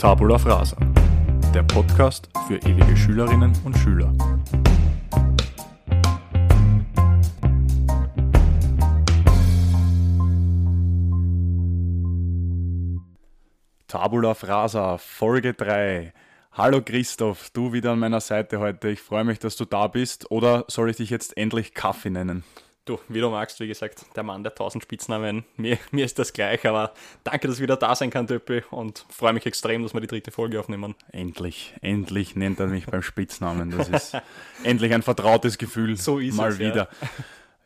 Tabula Frasa, der Podcast für ewige Schülerinnen und Schüler. Tabula Frasa, Folge 3. Hallo Christoph, du wieder an meiner Seite heute. Ich freue mich, dass du da bist. Oder soll ich dich jetzt endlich Kaffee nennen? Du, wie du magst, wie gesagt, der Mann der tausend Spitznamen. Mir, mir ist das gleich, aber danke, dass ich wieder da sein kann, Töppi, und freue mich extrem, dass wir die dritte Folge aufnehmen. Endlich, endlich nennt er mich beim Spitznamen. Das ist endlich ein vertrautes Gefühl. So ist Mal es, wieder.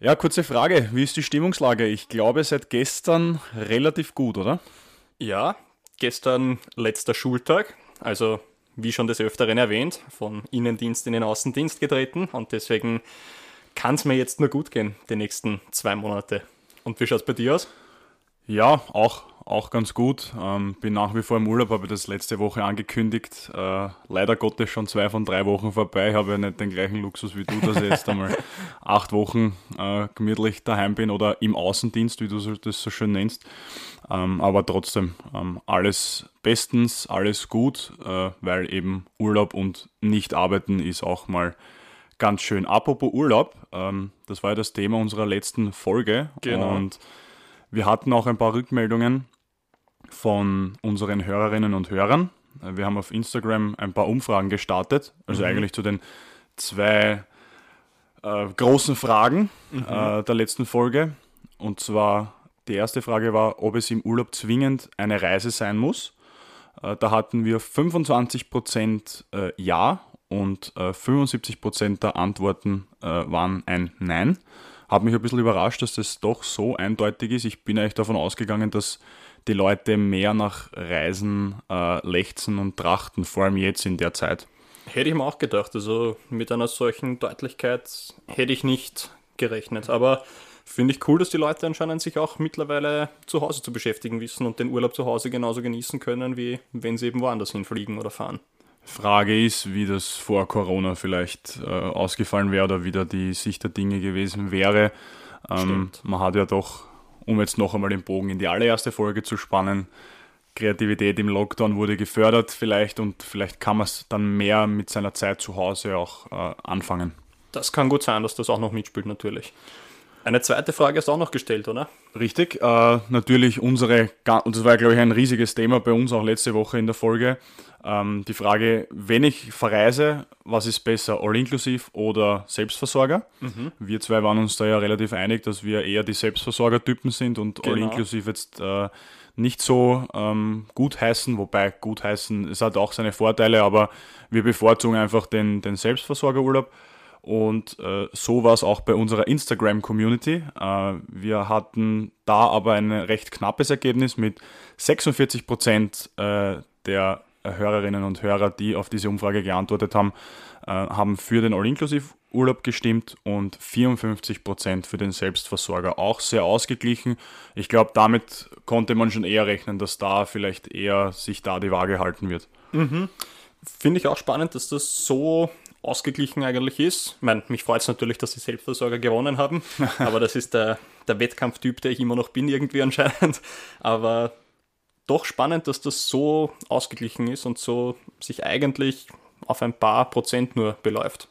Ja. ja, kurze Frage. Wie ist die Stimmungslage? Ich glaube, seit gestern relativ gut, oder? Ja, gestern letzter Schultag, also wie schon des Öfteren erwähnt, von Innendienst in den Außendienst getreten und deswegen kann es mir jetzt nur gut gehen, die nächsten zwei Monate. Und wie schaut es bei dir aus? Ja, auch, auch ganz gut. Ähm, bin nach wie vor im Urlaub, habe das letzte Woche angekündigt. Äh, leider Gottes schon zwei von drei Wochen vorbei. Ich habe ja nicht den gleichen Luxus wie du, dass ich jetzt einmal acht Wochen äh, gemütlich daheim bin oder im Außendienst, wie du das so schön nennst. Ähm, aber trotzdem, ähm, alles bestens, alles gut, äh, weil eben Urlaub und nicht arbeiten ist auch mal ganz schön. Apropos Urlaub, ähm, das war ja das Thema unserer letzten Folge. Genau. Und wir hatten auch ein paar Rückmeldungen von unseren Hörerinnen und Hörern. Wir haben auf Instagram ein paar Umfragen gestartet, also eigentlich zu den zwei äh, großen Fragen äh, der letzten Folge. Und zwar die erste Frage war, ob es im Urlaub zwingend eine Reise sein muss. Äh, da hatten wir 25% äh, Ja und äh, 75% der Antworten äh, waren ein Nein. Hat mich ein bisschen überrascht, dass das doch so eindeutig ist. Ich bin eigentlich davon ausgegangen, dass die Leute mehr nach Reisen äh, lechzen und trachten, vor allem jetzt in der Zeit. Hätte ich mir auch gedacht, also mit einer solchen Deutlichkeit hätte ich nicht gerechnet. Aber finde ich cool, dass die Leute anscheinend sich auch mittlerweile zu Hause zu beschäftigen wissen und den Urlaub zu Hause genauso genießen können, wie wenn sie eben woanders hinfliegen oder fahren. Frage ist, wie das vor Corona vielleicht äh, ausgefallen wäre oder wie da die Sicht der Dinge gewesen wäre. Ähm, man hat ja doch, um jetzt noch einmal den Bogen in die allererste Folge zu spannen, Kreativität im Lockdown wurde gefördert vielleicht und vielleicht kann man es dann mehr mit seiner Zeit zu Hause auch äh, anfangen. Das kann gut sein, dass das auch noch mitspielt, natürlich. Eine zweite Frage ist auch noch gestellt, oder? Richtig, äh, natürlich unsere, und das war glaube ich ein riesiges Thema bei uns auch letzte Woche in der Folge, ähm, die Frage, wenn ich verreise, was ist besser, All-Inclusive oder Selbstversorger? Wir zwei waren uns da ja relativ einig, dass wir eher die Selbstversorger-Typen sind und Genau. All-Inclusive jetzt äh, nicht so ähm, gut heißen, wobei gut heißen, es hat auch seine Vorteile, aber wir bevorzugen einfach den, den Selbstversorgerurlaub. Und äh, so war es auch bei unserer Instagram-Community. Äh, wir hatten da aber ein recht knappes Ergebnis mit 46 Prozent äh, der Hörerinnen und Hörer, die auf diese Umfrage geantwortet haben, äh, haben für den All-Inclusive-Urlaub gestimmt und 54 Prozent für den Selbstversorger. Auch sehr ausgeglichen. Ich glaube, damit konnte man schon eher rechnen, dass da vielleicht eher sich da die Waage halten wird. Finde ich auch spannend, dass das so ausgeglichen eigentlich ist. Ich meine, mich freut es natürlich, dass die Selbstversorger gewonnen haben, aber das ist der, der Wettkampftyp, der ich immer noch bin, irgendwie anscheinend. Aber doch spannend, dass das so ausgeglichen ist und so sich eigentlich auf ein paar Prozent nur beläuft.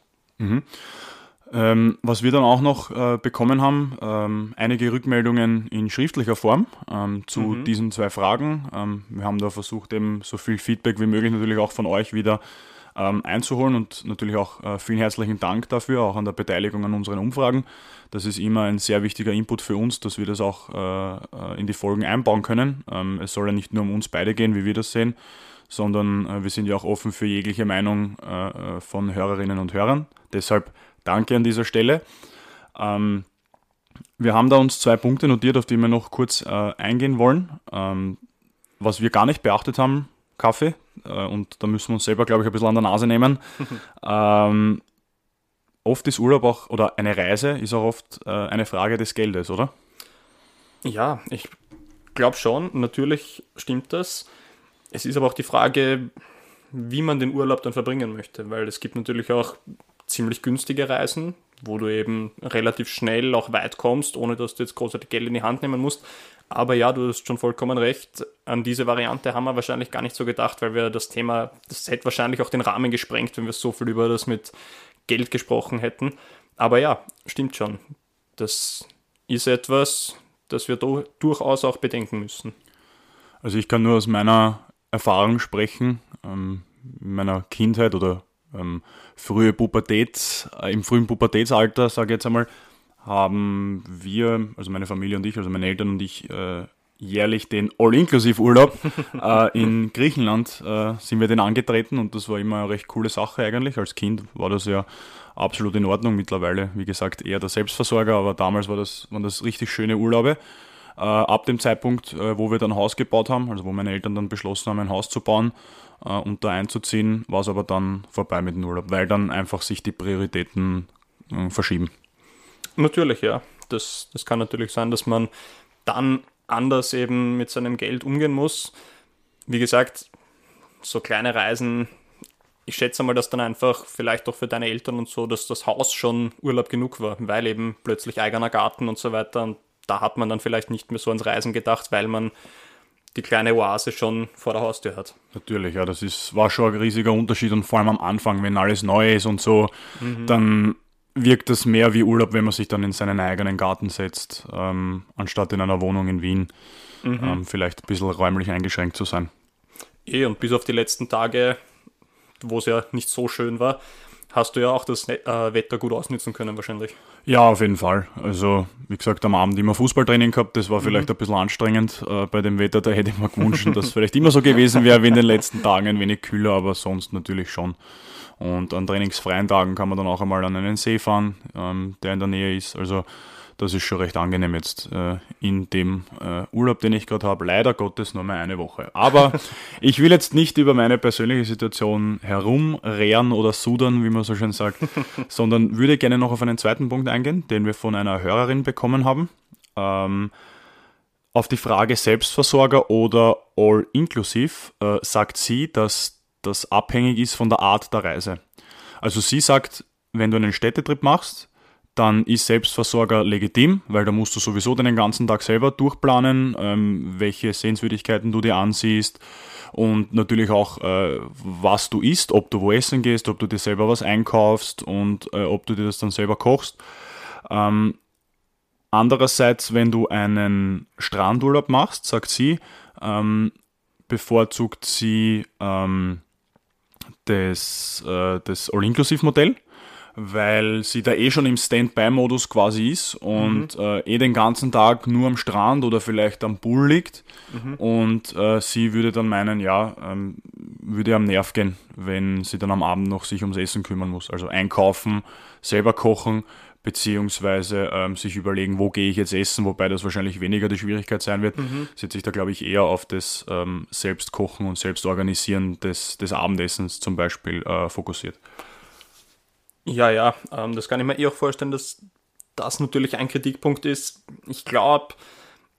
Ähm, was wir dann auch noch äh, bekommen haben, ähm, einige Rückmeldungen in schriftlicher Form ähm, zu diesen zwei Fragen. Ähm, wir haben da versucht, eben so viel Feedback wie möglich natürlich auch von euch wieder ähm, einzuholen und natürlich auch äh, vielen herzlichen Dank dafür, auch an der Beteiligung an unseren Umfragen. Das ist immer ein sehr wichtiger Input für uns, dass wir das auch äh, äh, in die Folgen einbauen können. Ähm, es soll ja nicht nur um uns beide gehen, wie wir das sehen, sondern äh, wir sind ja auch offen für jegliche Meinung äh, äh, von Hörerinnen und Hörern. Deshalb danke an dieser Stelle. Ähm, wir haben da uns zwei Punkte notiert, auf die wir noch kurz eingehen wollen. Ähm, was wir gar nicht beachtet haben, Kaffee, und da müssen wir uns selber, glaube ich, ein bisschen an der Nase nehmen. ähm, oft ist Urlaub auch, oder eine Reise ist auch oft äh, eine Frage des Geldes, oder? Ja, ich glaube schon, natürlich stimmt das. Es ist aber auch die Frage, wie man den Urlaub dann verbringen möchte, weil es gibt natürlich auch ziemlich günstige Reisen, wo du eben relativ schnell auch weit kommst, ohne dass du jetzt großartig Geld in die Hand nehmen musst. Aber ja, du hast schon vollkommen recht. An diese Variante haben wir wahrscheinlich gar nicht so gedacht, weil wir das Thema, das hätte wahrscheinlich auch den Rahmen gesprengt, wenn wir so viel über das mit Geld gesprochen hätten. Aber ja, stimmt schon. Das ist etwas, das wir durchaus auch bedenken müssen. Also ich kann nur aus meiner Erfahrung sprechen, ähm, in meiner Kindheit oder ähm, frühe Pubertät, äh, im frühen Pubertätsalter, sage ich jetzt einmal, haben wir, also meine Familie und ich, also meine Eltern und ich, äh, jährlich den All-Inclusive-Urlaub äh, in Griechenland äh, sind wir den angetreten und das war immer eine recht coole Sache eigentlich. Als Kind war das ja absolut in Ordnung. Mittlerweile, wie gesagt, eher der Selbstversorger, aber damals war das, waren das richtig schöne Urlaube. Äh, ab dem Zeitpunkt, wo wir dann ein Haus gebaut haben, also wo meine Eltern dann beschlossen haben, ein Haus zu bauen äh, und einzuziehen, war es aber dann vorbei mit dem Urlaub, weil dann einfach sich die Prioritäten verschieben. Natürlich, ja. Das, das kann natürlich sein, dass man dann anders eben mit seinem Geld umgehen muss. Wie gesagt, so kleine Reisen, ich schätze mal, dass dann einfach vielleicht auch für deine Eltern und so, dass das Haus schon Urlaub genug war, weil eben plötzlich eigener Garten und so weiter und da hat man dann vielleicht nicht mehr so ans Reisen gedacht, weil man die kleine Oase schon vor der Haustür hat. Natürlich, ja, das ist, war schon ein riesiger Unterschied und vor allem am Anfang, wenn alles neu ist und so, mhm. dann wirkt das mehr wie Urlaub, wenn man sich dann in seinen eigenen Garten setzt, ähm, anstatt in einer Wohnung in Wien mhm. ähm, vielleicht ein bisschen räumlich eingeschränkt zu sein. Eh, und bis auf die letzten Tage, wo es ja nicht so schön war, hast du ja auch das äh, Wetter gut ausnutzen können wahrscheinlich. Ja, auf jeden Fall. Also, wie gesagt, am Abend immer Fußballtraining gehabt. Das war mhm. vielleicht ein bisschen anstrengend äh, bei dem Wetter. Da hätte ich mir gewünscht, dass es vielleicht immer so gewesen wäre wie in den letzten Tagen, ein wenig kühler, aber sonst natürlich schon. Und an trainingsfreien Tagen kann man dann auch einmal an einen See fahren, ähm, der in der Nähe ist. Also, das ist schon recht angenehm jetzt äh, in dem äh, Urlaub, den ich gerade habe. Leider Gottes nur mal eine Woche. Aber ich will jetzt nicht über meine persönliche Situation herumrehren oder sudern, wie man so schön sagt, sondern würde gerne noch auf einen zweiten Punkt eingehen, den wir von einer Hörerin bekommen haben. Ähm, auf die Frage Selbstversorger oder All-Inclusive äh, sagt sie, dass das abhängig ist von der Art der Reise. Also sie sagt, wenn du einen Städtetrip machst, dann ist Selbstversorger legitim, weil da musst du sowieso den ganzen Tag selber durchplanen, ähm, welche Sehenswürdigkeiten du dir ansiehst und natürlich auch, äh, was du isst, ob du wo essen gehst, ob du dir selber was einkaufst und äh, ob du dir das dann selber kochst. Ähm, andererseits, wenn du einen Strandurlaub machst, sagt sie, ähm, bevorzugt sie ähm, das, äh, das All-Inclusive-Modell weil sie da eh schon im Standby-Modus quasi ist und mhm. äh, eh den ganzen Tag nur am Strand oder vielleicht am Pool liegt. Mhm. Und äh, sie würde dann meinen, ja, ähm, würde am Nerv gehen, wenn sie dann am Abend noch sich ums Essen kümmern muss. Also einkaufen, selber kochen, beziehungsweise ähm, sich überlegen, wo gehe ich jetzt essen, wobei das wahrscheinlich weniger die Schwierigkeit sein wird. Mhm. Sie hat sich da, glaube ich, eher auf das ähm, Selbstkochen und Selbstorganisieren des, des Abendessens zum Beispiel äh, fokussiert. Ja, ja, ähm, das kann ich mir eh auch vorstellen, dass das natürlich ein Kritikpunkt ist. Ich glaube,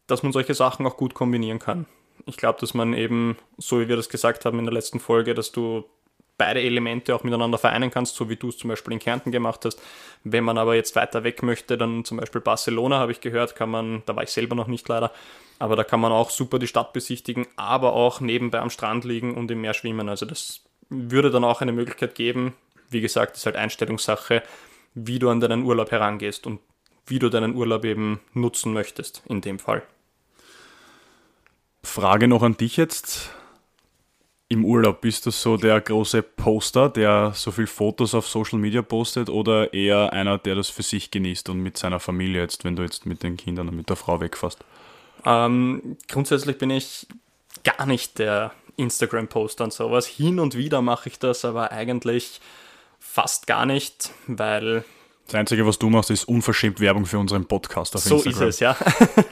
dass man solche Sachen auch gut kombinieren kann. Ich glaube, dass man eben, so wie wir das gesagt haben in der letzten Folge, dass du beide Elemente auch miteinander vereinen kannst, so wie du es zum Beispiel in Kärnten gemacht hast. Wenn man aber jetzt weiter weg möchte, dann zum Beispiel Barcelona, habe ich gehört, kann man, da war ich selber noch nicht leider, aber da kann man auch super die Stadt besichtigen, aber auch nebenbei am Strand liegen und im Meer schwimmen. Also das würde dann auch eine Möglichkeit geben, wie gesagt, ist halt Einstellungssache, wie du an deinen Urlaub herangehst und wie du deinen Urlaub eben nutzen möchtest in dem Fall. Frage noch an dich jetzt. Im Urlaub bist du so der große Poster, der so viel Fotos auf Social Media postet oder eher einer, der das für sich genießt und mit seiner Familie jetzt, wenn du jetzt mit den Kindern und mit der Frau wegfährst? Ähm, grundsätzlich bin ich gar nicht der Instagram-Poster und sowas. Hin und wieder mache ich das, aber eigentlich fast gar nicht, weil. Das Einzige, was du machst, ist unverschämt Werbung für unseren Podcast auf so Instagram. So ist es, ja.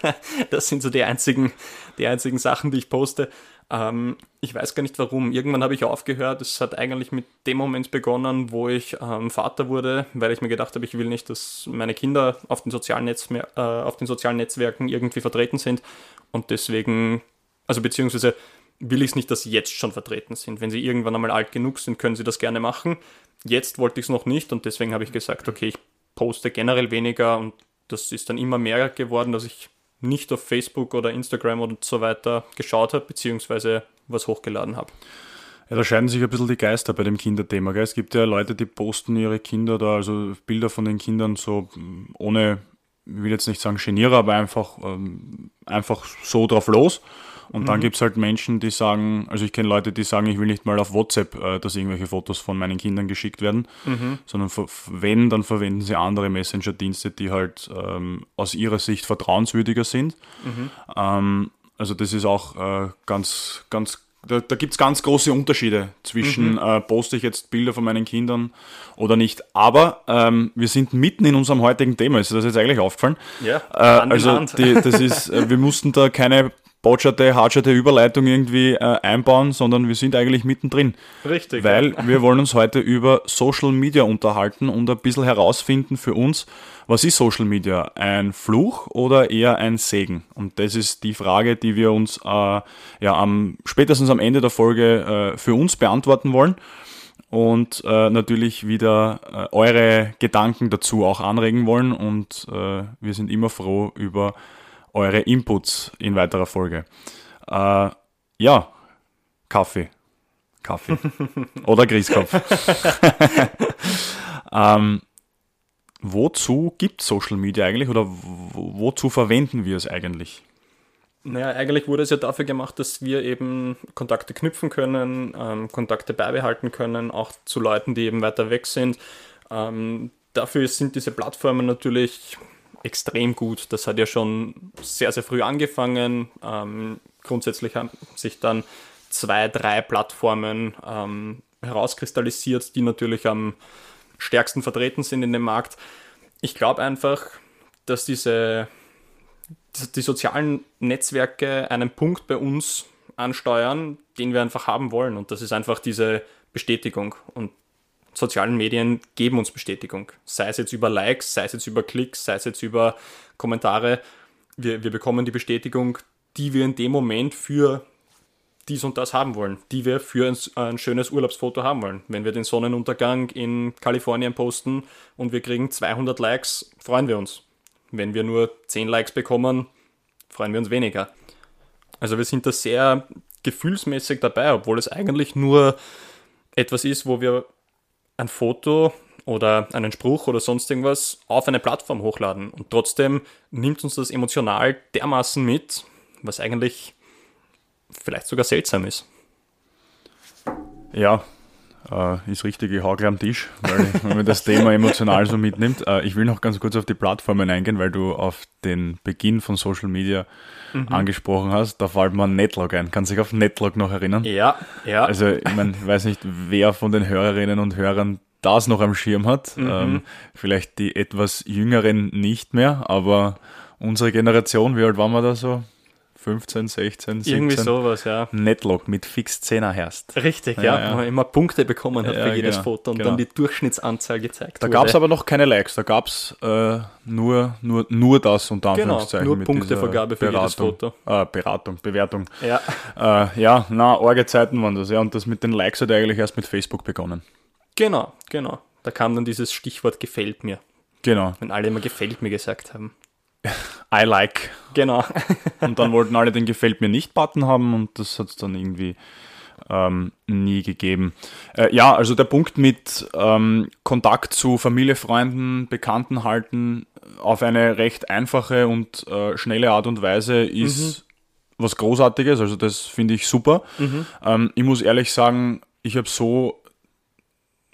das sind so die einzigen, die einzigen Sachen, die ich poste. Ähm, ich weiß gar nicht warum. Irgendwann habe ich aufgehört. Es hat eigentlich mit dem Moment begonnen, wo ich ähm, Vater wurde, weil ich mir gedacht habe, ich will nicht, dass meine Kinder auf den, sozialen Netzmer äh, auf den sozialen Netzwerken irgendwie vertreten sind. Und deswegen, also beziehungsweise will ich es nicht, dass sie jetzt schon vertreten sind. Wenn sie irgendwann einmal alt genug sind, können sie das gerne machen. Jetzt wollte ich es noch nicht und deswegen habe ich gesagt, okay, ich poste generell weniger und das ist dann immer mehr geworden, dass ich nicht auf Facebook oder Instagram und so weiter geschaut habe, beziehungsweise was hochgeladen habe. Ja, da scheiden sich ein bisschen die Geister bei dem Kinderthema. Gell? Es gibt ja Leute, die posten ihre Kinder da, also Bilder von den Kindern so ohne, ich will jetzt nicht sagen Genierer, aber einfach, ähm, einfach so drauf los. Und mhm. dann gibt es halt Menschen, die sagen, also ich kenne Leute, die sagen, ich will nicht mal auf WhatsApp, äh, dass irgendwelche Fotos von meinen Kindern geschickt werden, mhm. sondern wenn, dann verwenden sie andere Messenger-Dienste, die halt ähm, aus ihrer Sicht vertrauenswürdiger sind. Mhm. Ähm, also das ist auch äh, ganz, ganz da, da gibt es ganz große Unterschiede zwischen, mhm. äh, poste ich jetzt Bilder von meinen Kindern oder nicht. Aber ähm, wir sind mitten in unserem heutigen Thema. Ist das jetzt eigentlich aufgefallen? Ja, äh, also die, das ist, äh, wir mussten da keine botscherte, hartscherte Überleitung irgendwie äh, einbauen, sondern wir sind eigentlich mittendrin. Richtig. Weil ja. wir wollen uns heute über Social Media unterhalten und ein bisschen herausfinden für uns, was ist Social Media? Ein Fluch oder eher ein Segen? Und das ist die Frage, die wir uns äh, ja am, spätestens am Ende der Folge äh, für uns beantworten wollen und äh, natürlich wieder äh, eure Gedanken dazu auch anregen wollen. Und äh, wir sind immer froh über eure Inputs in weiterer Folge. Äh, ja, Kaffee. Kaffee. Oder Grießkopf. ähm, wozu gibt Social Media eigentlich oder wozu verwenden wir es eigentlich? Naja, eigentlich wurde es ja dafür gemacht, dass wir eben Kontakte knüpfen können, ähm, Kontakte beibehalten können, auch zu Leuten, die eben weiter weg sind. Ähm, dafür sind diese Plattformen natürlich extrem gut. Das hat ja schon sehr, sehr früh angefangen. Ähm, grundsätzlich haben sich dann zwei, drei Plattformen ähm, herauskristallisiert, die natürlich am stärksten vertreten sind in dem Markt. Ich glaube einfach, dass diese, die sozialen Netzwerke einen Punkt bei uns ansteuern, den wir einfach haben wollen. Und das ist einfach diese Bestätigung. Und sozialen Medien geben uns Bestätigung. Sei es jetzt über Likes, sei es jetzt über Klicks, sei es jetzt über Kommentare. Wir, wir bekommen die Bestätigung, die wir in dem Moment für dies und das haben wollen, die wir für ein, ein, schönes Urlaubsfoto haben wollen. Wenn wir den Sonnenuntergang in Kalifornien posten und wir kriegen 200 Likes, freuen wir uns. Wenn wir nur 10 Likes bekommen, freuen wir uns weniger. Also wir sind da sehr gefühlsmäßig dabei, obwohl es eigentlich nur etwas ist, wo wir ein Foto oder einen Spruch oder sonst irgendwas auf eine Plattform hochladen. Und trotzdem nimmt uns das emotional dermaßen mit, was eigentlich vielleicht sogar seltsam ist. Ja, äh, ist richtig, ich hau am Tisch, weil wenn man das Thema emotional so mitnimmt. Äh, ich will noch ganz kurz auf die Plattformen eingehen, weil du auf den Beginn von Social Media mhm. angesprochen hast. Da fällt man Netlog ein. Kannst du dich auf Netlog noch erinnern? Ja, ja. Also, ich meine, ich weiß nicht, wer von den Hörerinnen und Hörern das noch am Schirm hat. Mhm. Ähm, vielleicht die etwas jüngeren nicht mehr, aber unsere Generation, wie alt waren wir da so? 15, 16, 17. Irgendwie sowas, ja. Netlog mit fix 10er Herst. Richtig, ja, ja, wo man immer Punkte bekommen hat ja, für jedes genau, Foto und genau. dann die Durchschnittsanzahl gezeigt Da gab es aber noch keine Likes, da gab es äh, nur, nur, nur das unter Anführungszeichen. Genau, nur Punktevergabe für Beratung, jedes Foto. Äh, Beratung, Bewertung. Ja. Äh, ja, na, arge Zeiten waren das, ja. Und das mit den Likes hat eigentlich erst mit Facebook begonnen. Genau, genau. Da kam dann dieses Stichwort gefällt mir. Genau. Wenn alle immer gefällt mir gesagt haben. I like. Genau. und dann wollten alle den Gefällt mir nicht-Button haben und das hat es dann irgendwie ähm, nie gegeben. Äh, ja, also der Punkt mit ähm, Kontakt zu Familie, Freunden, Bekannten halten auf eine recht einfache und äh, schnelle Art und Weise ist mhm. was Großartiges. Also das finde ich super. Mhm. Ähm, ich muss ehrlich sagen, ich habe so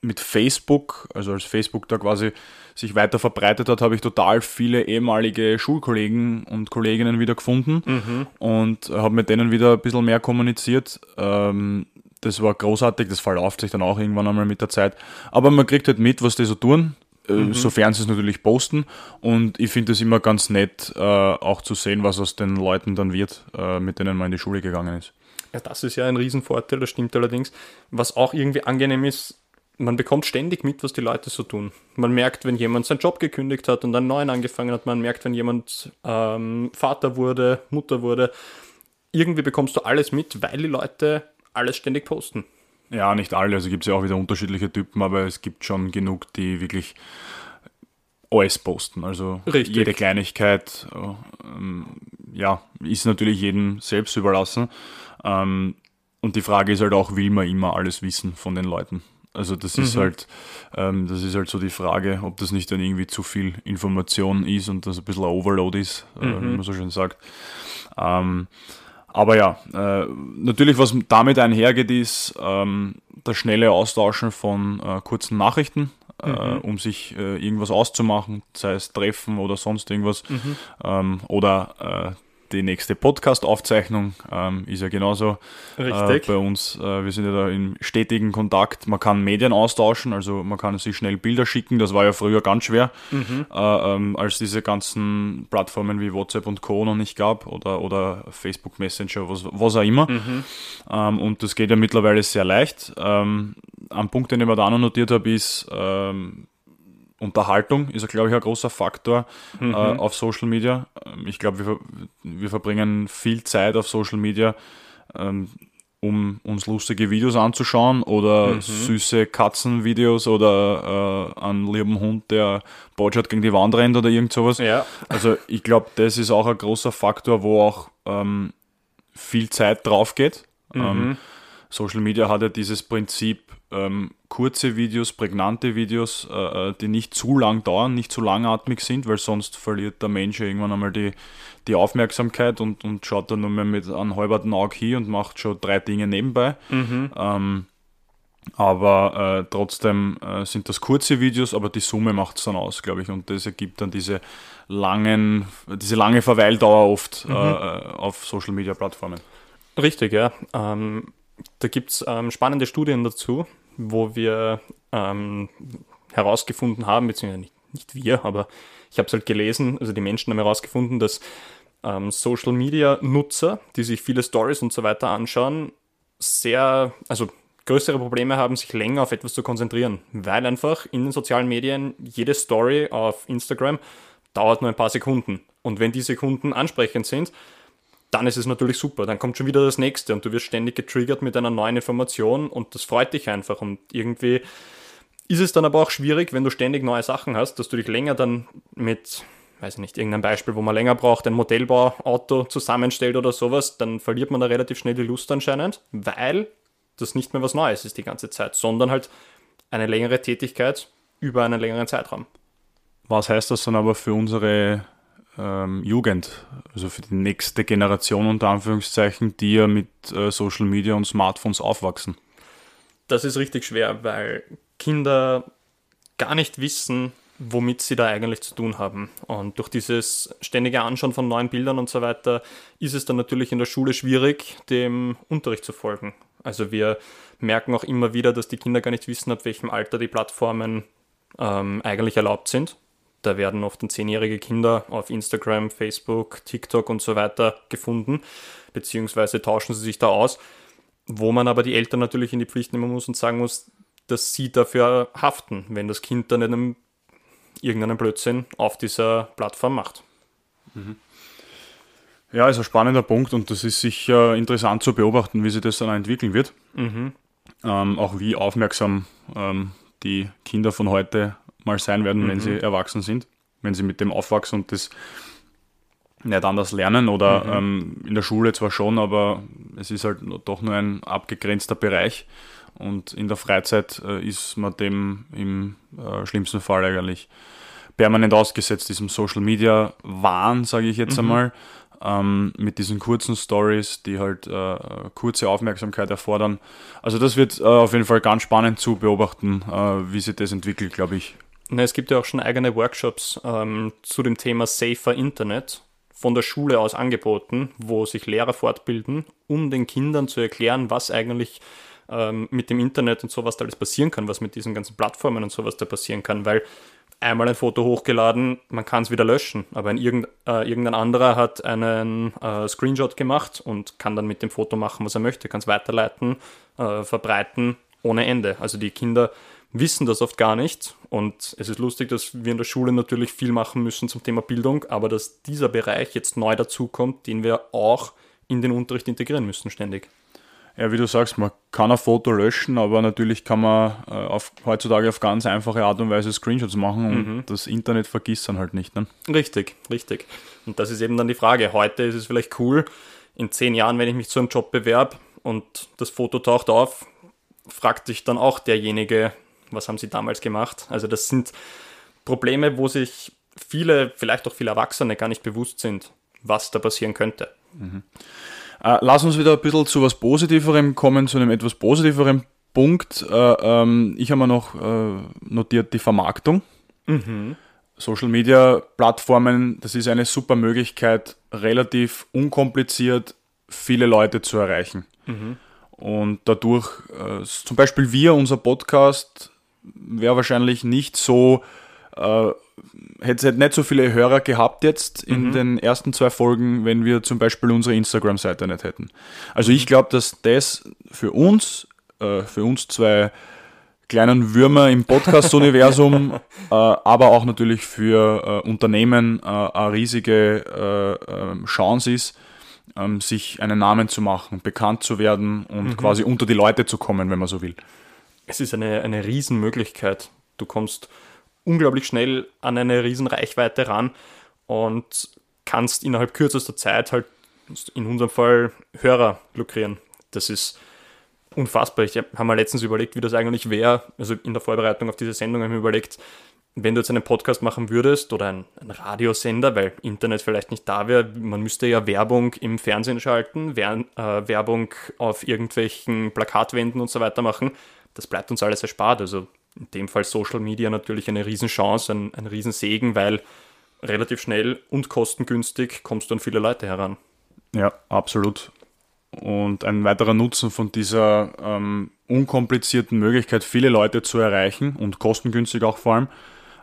mit Facebook, also als Facebook da quasi sich weiter verbreitet hat, habe ich total viele ehemalige Schulkollegen und Kolleginnen wieder gefunden mhm. und habe mit denen wieder ein bisschen mehr kommuniziert. Ähm, das war großartig, das verläuft sich dann auch irgendwann einmal mit der Zeit. Aber man kriegt halt mit, was die so tun, äh, mhm. sofern sie es natürlich posten. Und ich finde es immer ganz nett, äh, auch zu sehen, was aus den Leuten dann wird, äh, mit denen man in die Schule gegangen ist. Ja, das ist ja ein Riesenvorteil, das stimmt allerdings. Was auch irgendwie angenehm ist, man bekommt ständig mit, was die Leute so tun. Man merkt, wenn jemand seinen Job gekündigt hat und einen neuen angefangen hat, man merkt, wenn jemand ähm, Vater wurde, Mutter wurde. Irgendwie bekommst du alles mit, weil die Leute alles ständig posten. Ja, nicht alle, also gibt es ja auch wieder unterschiedliche Typen, aber es gibt schon genug, die wirklich alles posten. Also Richtig. jede Kleinigkeit äh, ähm, ja, ist natürlich jedem selbst überlassen. Ähm, und die Frage ist halt auch, will man immer alles wissen von den Leuten? Also das ist halt, ähm, das ist halt so die Frage, ob das nicht dann irgendwie zu viel Information ist und das ein bisschen ein Overload ist, äh, wie man so schön sagt. Ähm, aber ja, äh, natürlich, was damit einhergeht, ist ähm, das schnelle Austauschen von äh, kurzen Nachrichten, äh, um sich äh, irgendwas auszumachen, sei es Treffen oder sonst irgendwas. Ähm, oder äh, die nächste Podcast-Aufzeichnung ähm, ist ja genauso äh, bei uns. Äh, wir sind ja da im stetigen Kontakt. Man kann Medien austauschen, also man kann sich schnell Bilder schicken. Das war ja früher ganz schwer, äh, ähm, als diese ganzen Plattformen wie WhatsApp und Co. noch nicht gab oder, oder Facebook Messenger, was, was auch immer. Ähm, und das geht ja mittlerweile sehr leicht. Ähm, ein Punkt, den ich mir da noch notiert habe, ist, ähm, Unterhaltung ist, glaube ich, ein großer Faktor äh, auf Social Media. Ähm, Ich glaube, wir, wir verbringen viel Zeit auf Social Media, ähm, um uns lustige Videos anzuschauen oder süße Katzenvideos oder äh, einen lieben Hund, der Botschat gegen die Wand rennt oder irgend sowas. Ja. Also ich glaube, das ist auch ein großer Faktor, wo auch ähm, viel Zeit drauf geht. Ähm, Social Media hat ja dieses Prinzip, ähm, kurze Videos, prägnante Videos, äh, äh, die nicht zu lang dauern, nicht zu langatmig sind, weil sonst verliert der Mensch ja irgendwann einmal die, die Aufmerksamkeit und, und schaut dann nur mehr mit einem halberten Auge hier und macht schon drei Dinge nebenbei. Ähm, aber äh, trotzdem äh, sind das kurze Videos, aber die Summe macht es dann aus, glaube ich. Und das ergibt dann diese langen, diese lange Verweildauer oft äh, äh, auf Social Media Plattformen. Richtig, ja. Ähm, da gibt es ähm, spannende Studien dazu, wo wir ähm, herausgefunden haben, beziehungsweise nicht, nicht wir, aber ich habe es halt gelesen, also die Menschen haben herausgefunden, dass ähm, Social Media Nutzer, die sich viele Stories und so weiter anschauen, sehr, also größere Probleme haben, sich länger auf etwas zu konzentrieren, weil einfach in den sozialen Medien jede Story auf Instagram dauert nur ein paar Sekunden. Und wenn die Sekunden ansprechend sind, dann ist es natürlich super. Dann kommt schon wieder das nächste und du wirst ständig getriggert mit einer neuen Information und das freut dich einfach. Und irgendwie ist es dann aber auch schwierig, wenn du ständig neue Sachen hast, dass du dich länger dann mit, weiß ich nicht, irgendein Beispiel, wo man länger braucht, ein Modellbauauto zusammenstellt oder sowas, dann verliert man da relativ schnell die Lust anscheinend, weil das nicht mehr was Neues ist die ganze Zeit, sondern halt eine längere Tätigkeit über einen längeren Zeitraum. Was heißt das dann aber für unsere ähm, Jugend, also für die nächste Generation unter Anführungszeichen, die ja mit äh, Social Media und Smartphones aufwachsen? das ist richtig schwer, weil Kinder gar nicht wissen, womit sie da eigentlich zu tun haben. Und durch dieses ständige Anschauen von neuen Bildern und so weiter ist es dann natürlich in der Schule schwierig, dem Unterricht zu folgen. Also wir merken auch immer wieder, dass die Kinder gar nicht wissen, ab welchem Alter die Plattformen ähm, eigentlich erlaubt sind. Da werden oft zehnjährige Kinder auf Instagram, Facebook, TikTok und so weiter gefunden, beziehungsweise tauschen sie sich da aus wo man aber die Eltern natürlich in die Pflicht nehmen muss und sagen muss, dass sie dafür haften, wenn das Kind dann einem, irgendeinen Blödsinn auf dieser Plattform macht. Ja, ist ein spannender Punkt und das ist sicher interessant zu beobachten, wie sich das dann entwickeln wird. Ähm, auch wie aufmerksam ähm, die Kinder von heute mal sein werden, wenn sie erwachsen sind, wenn sie mit dem aufwachsen und das nicht anders lernen oder ähm, in der Schule zwar schon, aber es ist halt doch nur ein abgegrenzter Bereich und in der Freizeit äh, ist man dem im äh, schlimmsten Fall eigentlich permanent ausgesetzt, diesem Social Media Wahn, sage ich jetzt einmal, ähm, mit diesen kurzen Stories, die halt äh, kurze Aufmerksamkeit erfordern. Also das wird äh, auf jeden Fall ganz spannend zu beobachten, äh, wie sich das entwickelt, glaube ich. Na, es gibt ja auch schon eigene Workshops ähm, zu dem Thema Safer Internet von der Schule aus angeboten, wo sich Lehrer fortbilden, um den Kindern zu erklären, was eigentlich ähm, mit dem Internet und sowas da alles passieren kann, was mit diesen ganzen Plattformen und sowas da passieren kann, weil einmal ein Foto hochgeladen, man kann es wieder löschen, aber irgend, äh, irgendein anderer hat einen äh, Screenshot gemacht und kann dann mit dem Foto machen, was er möchte, kann es weiterleiten, äh, verbreiten ohne Ende. Also die Kinder wissen das oft gar nicht und es ist lustig, dass wir in der Schule natürlich viel machen müssen zum Thema Bildung, aber dass dieser Bereich jetzt neu dazukommt, den wir auch in den Unterricht integrieren müssen ständig. Ja, wie du sagst, man kann ein Foto löschen, aber natürlich kann man äh, auf, heutzutage auf ganz einfache Art und Weise Screenshots machen und mhm. das Internet vergisst dann halt nicht. Ne? Richtig, richtig. Und das ist eben dann die Frage. Heute ist es vielleicht cool, in zehn Jahren, wenn ich mich zu einem Job bewerbe und das Foto taucht auf, fragt sich dann auch derjenige, was haben sie damals gemacht? Also das sind Probleme, wo sich viele, vielleicht auch viele Erwachsene gar nicht bewusst sind, was da passieren könnte. Mhm. Äh, lass uns wieder ein bisschen zu was Positiverem kommen, zu einem etwas positiveren Punkt. Äh, ähm, ich habe mir noch äh, notiert die Vermarktung. Mhm. Social Media Plattformen, das ist eine super Möglichkeit, relativ unkompliziert viele Leute zu erreichen. Mhm. Und dadurch, äh, zum Beispiel wir, unser Podcast, wäre wahrscheinlich nicht so äh, hätte nicht so viele Hörer gehabt jetzt in mhm. den ersten zwei Folgen, wenn wir zum Beispiel unsere Instagram-Seite nicht hätten. Also ich glaube, dass das für uns, äh, für uns zwei kleinen Würmer im Podcast-Universum, äh, aber auch natürlich für äh, Unternehmen äh, eine riesige äh, ähm, Chance ist, ähm, sich einen Namen zu machen, bekannt zu werden und mhm. quasi unter die Leute zu kommen, wenn man so will. Es ist eine, eine Riesenmöglichkeit. Du kommst unglaublich schnell an eine riesen Reichweite ran und kannst innerhalb kürzester Zeit halt in unserem Fall Hörer lukrieren. Das ist unfassbar. Ich habe mir letztens überlegt, wie das eigentlich wäre. Also in der Vorbereitung auf diese Sendung habe ich mir überlegt, wenn du jetzt einen Podcast machen würdest oder einen, einen Radiosender, weil Internet vielleicht nicht da wäre, man müsste ja Werbung im Fernsehen schalten, Wer äh, Werbung auf irgendwelchen Plakatwänden und so weiter machen. Das bleibt uns alles erspart. Also in dem Fall Social Media natürlich eine Riesenchance, ein, ein Riesensegen, weil relativ schnell und kostengünstig kommst du an viele Leute heran. Ja, absolut. Und ein weiterer Nutzen von dieser ähm, unkomplizierten Möglichkeit, viele Leute zu erreichen und kostengünstig auch vor allem,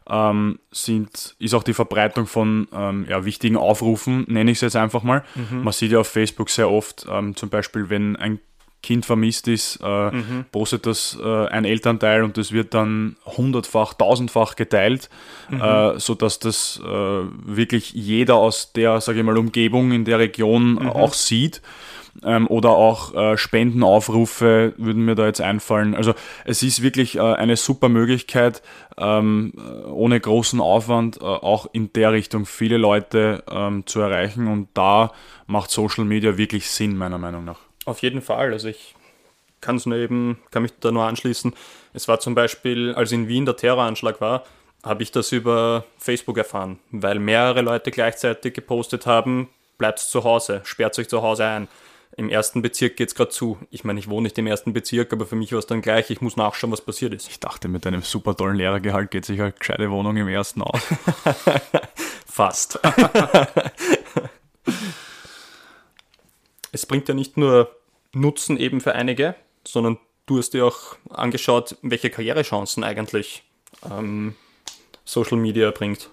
ähm, sind, ist auch die Verbreitung von ähm, ja, wichtigen Aufrufen, nenne ich es jetzt einfach mal. Mhm. Man sieht ja auf Facebook sehr oft, ähm, zum Beispiel, wenn ein Kind vermisst ist, äh, mhm. postet das äh, ein Elternteil und das wird dann hundertfach, tausendfach geteilt, mhm. äh, sodass das äh, wirklich jeder aus der, sage ich mal, Umgebung in der Region mhm. auch sieht. Ähm, oder auch äh, Spendenaufrufe würden mir da jetzt einfallen. Also es ist wirklich äh, eine super Möglichkeit, ähm, ohne großen Aufwand äh, auch in der Richtung viele Leute ähm, zu erreichen und da macht Social Media wirklich Sinn, meiner Meinung nach. Auf jeden Fall. Also ich kann es nur eben, kann mich da nur anschließen. Es war zum Beispiel, als in Wien der Terroranschlag war, habe ich das über Facebook erfahren, weil mehrere Leute gleichzeitig gepostet haben, bleibt zu Hause, sperrt euch zu Hause ein. Im ersten Bezirk geht es gerade zu. Ich meine, ich wohne nicht im ersten Bezirk, aber für mich war es dann gleich, ich muss nachschauen, was passiert ist. Ich dachte, mit einem super tollen Lehrergehalt geht sich eine gescheite Wohnung im ersten aus. Fast. es bringt ja nicht nur Nutzen eben für einige, sondern du hast dir auch angeschaut, welche Karrierechancen eigentlich ähm, Social Media bringt.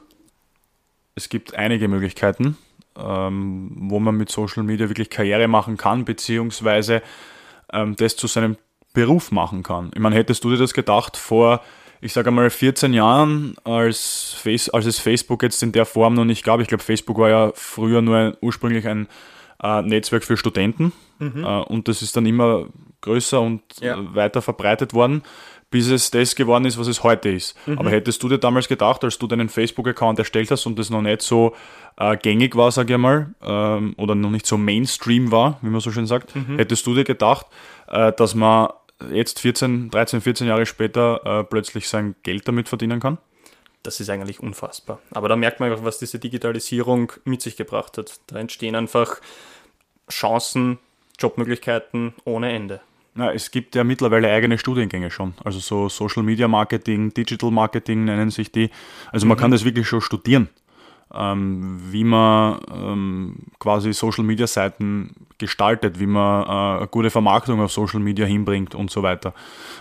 Es gibt einige Möglichkeiten, ähm, wo man mit Social Media wirklich Karriere machen kann, beziehungsweise ähm, das zu seinem Beruf machen kann. Ich meine, hättest du dir das gedacht vor, ich sage einmal, 14 Jahren, als, Face, als es Facebook jetzt in der Form noch nicht gab? Ich glaube, Facebook war ja früher nur ein, ursprünglich ein äh, Netzwerk für Studenten mhm. äh, und das ist dann immer größer und ja. Weiter verbreitet worden, bis es das geworden ist, was es heute ist. Mhm. Aber hättest du dir damals gedacht, als du deinen Facebook-Account erstellt hast und das noch nicht so äh, gängig war, sage ich mal, ähm, oder noch nicht so Mainstream war, wie man so schön sagt, mhm. hättest du dir gedacht, äh, dass man jetzt 14, 13, 14 Jahre später äh, plötzlich sein Geld damit verdienen kann? das ist eigentlich unfassbar. Aber da merkt man einfach, was diese Digitalisierung mit sich gebracht hat. Da entstehen einfach Chancen, Jobmöglichkeiten ohne Ende. Na, es gibt ja mittlerweile eigene Studiengänge schon. Also so Social Media Marketing, Digital Marketing nennen sich die. Also man mhm. kann das wirklich schon studieren wie man ähm, quasi Social Media Seiten gestaltet, wie man äh, eine gute Vermarktung auf Social Media hinbringt und so weiter.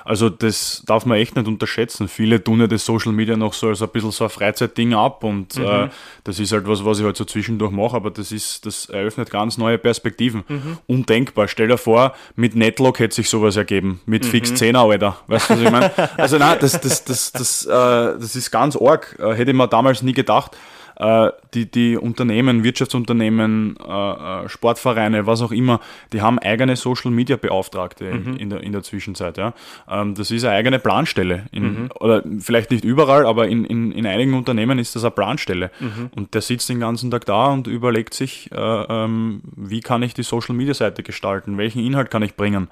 Also das darf man echt nicht unterschätzen. Viele tun ja das Social Media noch so als ein bisschen so ein Freizeitding ab und mhm. äh, das ist halt was, was ich halt so zwischendurch mache, aber das ist, das eröffnet ganz neue Perspektiven. Mhm. Undenkbar. Stell dir vor, mit Netlock hätte sich sowas ergeben. Mit mhm. Fix 10er, Alter. Weißt du, was ich meine? Also nein, das, das, das, das, äh, das ist ganz arg. Hätte ich mir damals nie gedacht. Äh, die, die Unternehmen, Wirtschaftsunternehmen, äh, äh, Sportvereine, was auch immer, die haben eigene Social Media Beauftragte mhm. in, der, in der Zwischenzeit. Ja. Ähm, das ist eine eigene Planstelle. In, mhm. Oder vielleicht nicht überall, aber in, in, in einigen Unternehmen ist das eine Planstelle. Mhm. Und der sitzt den ganzen Tag da und überlegt sich, äh, ähm, wie kann ich die Social Media Seite gestalten, welchen Inhalt kann ich bringen,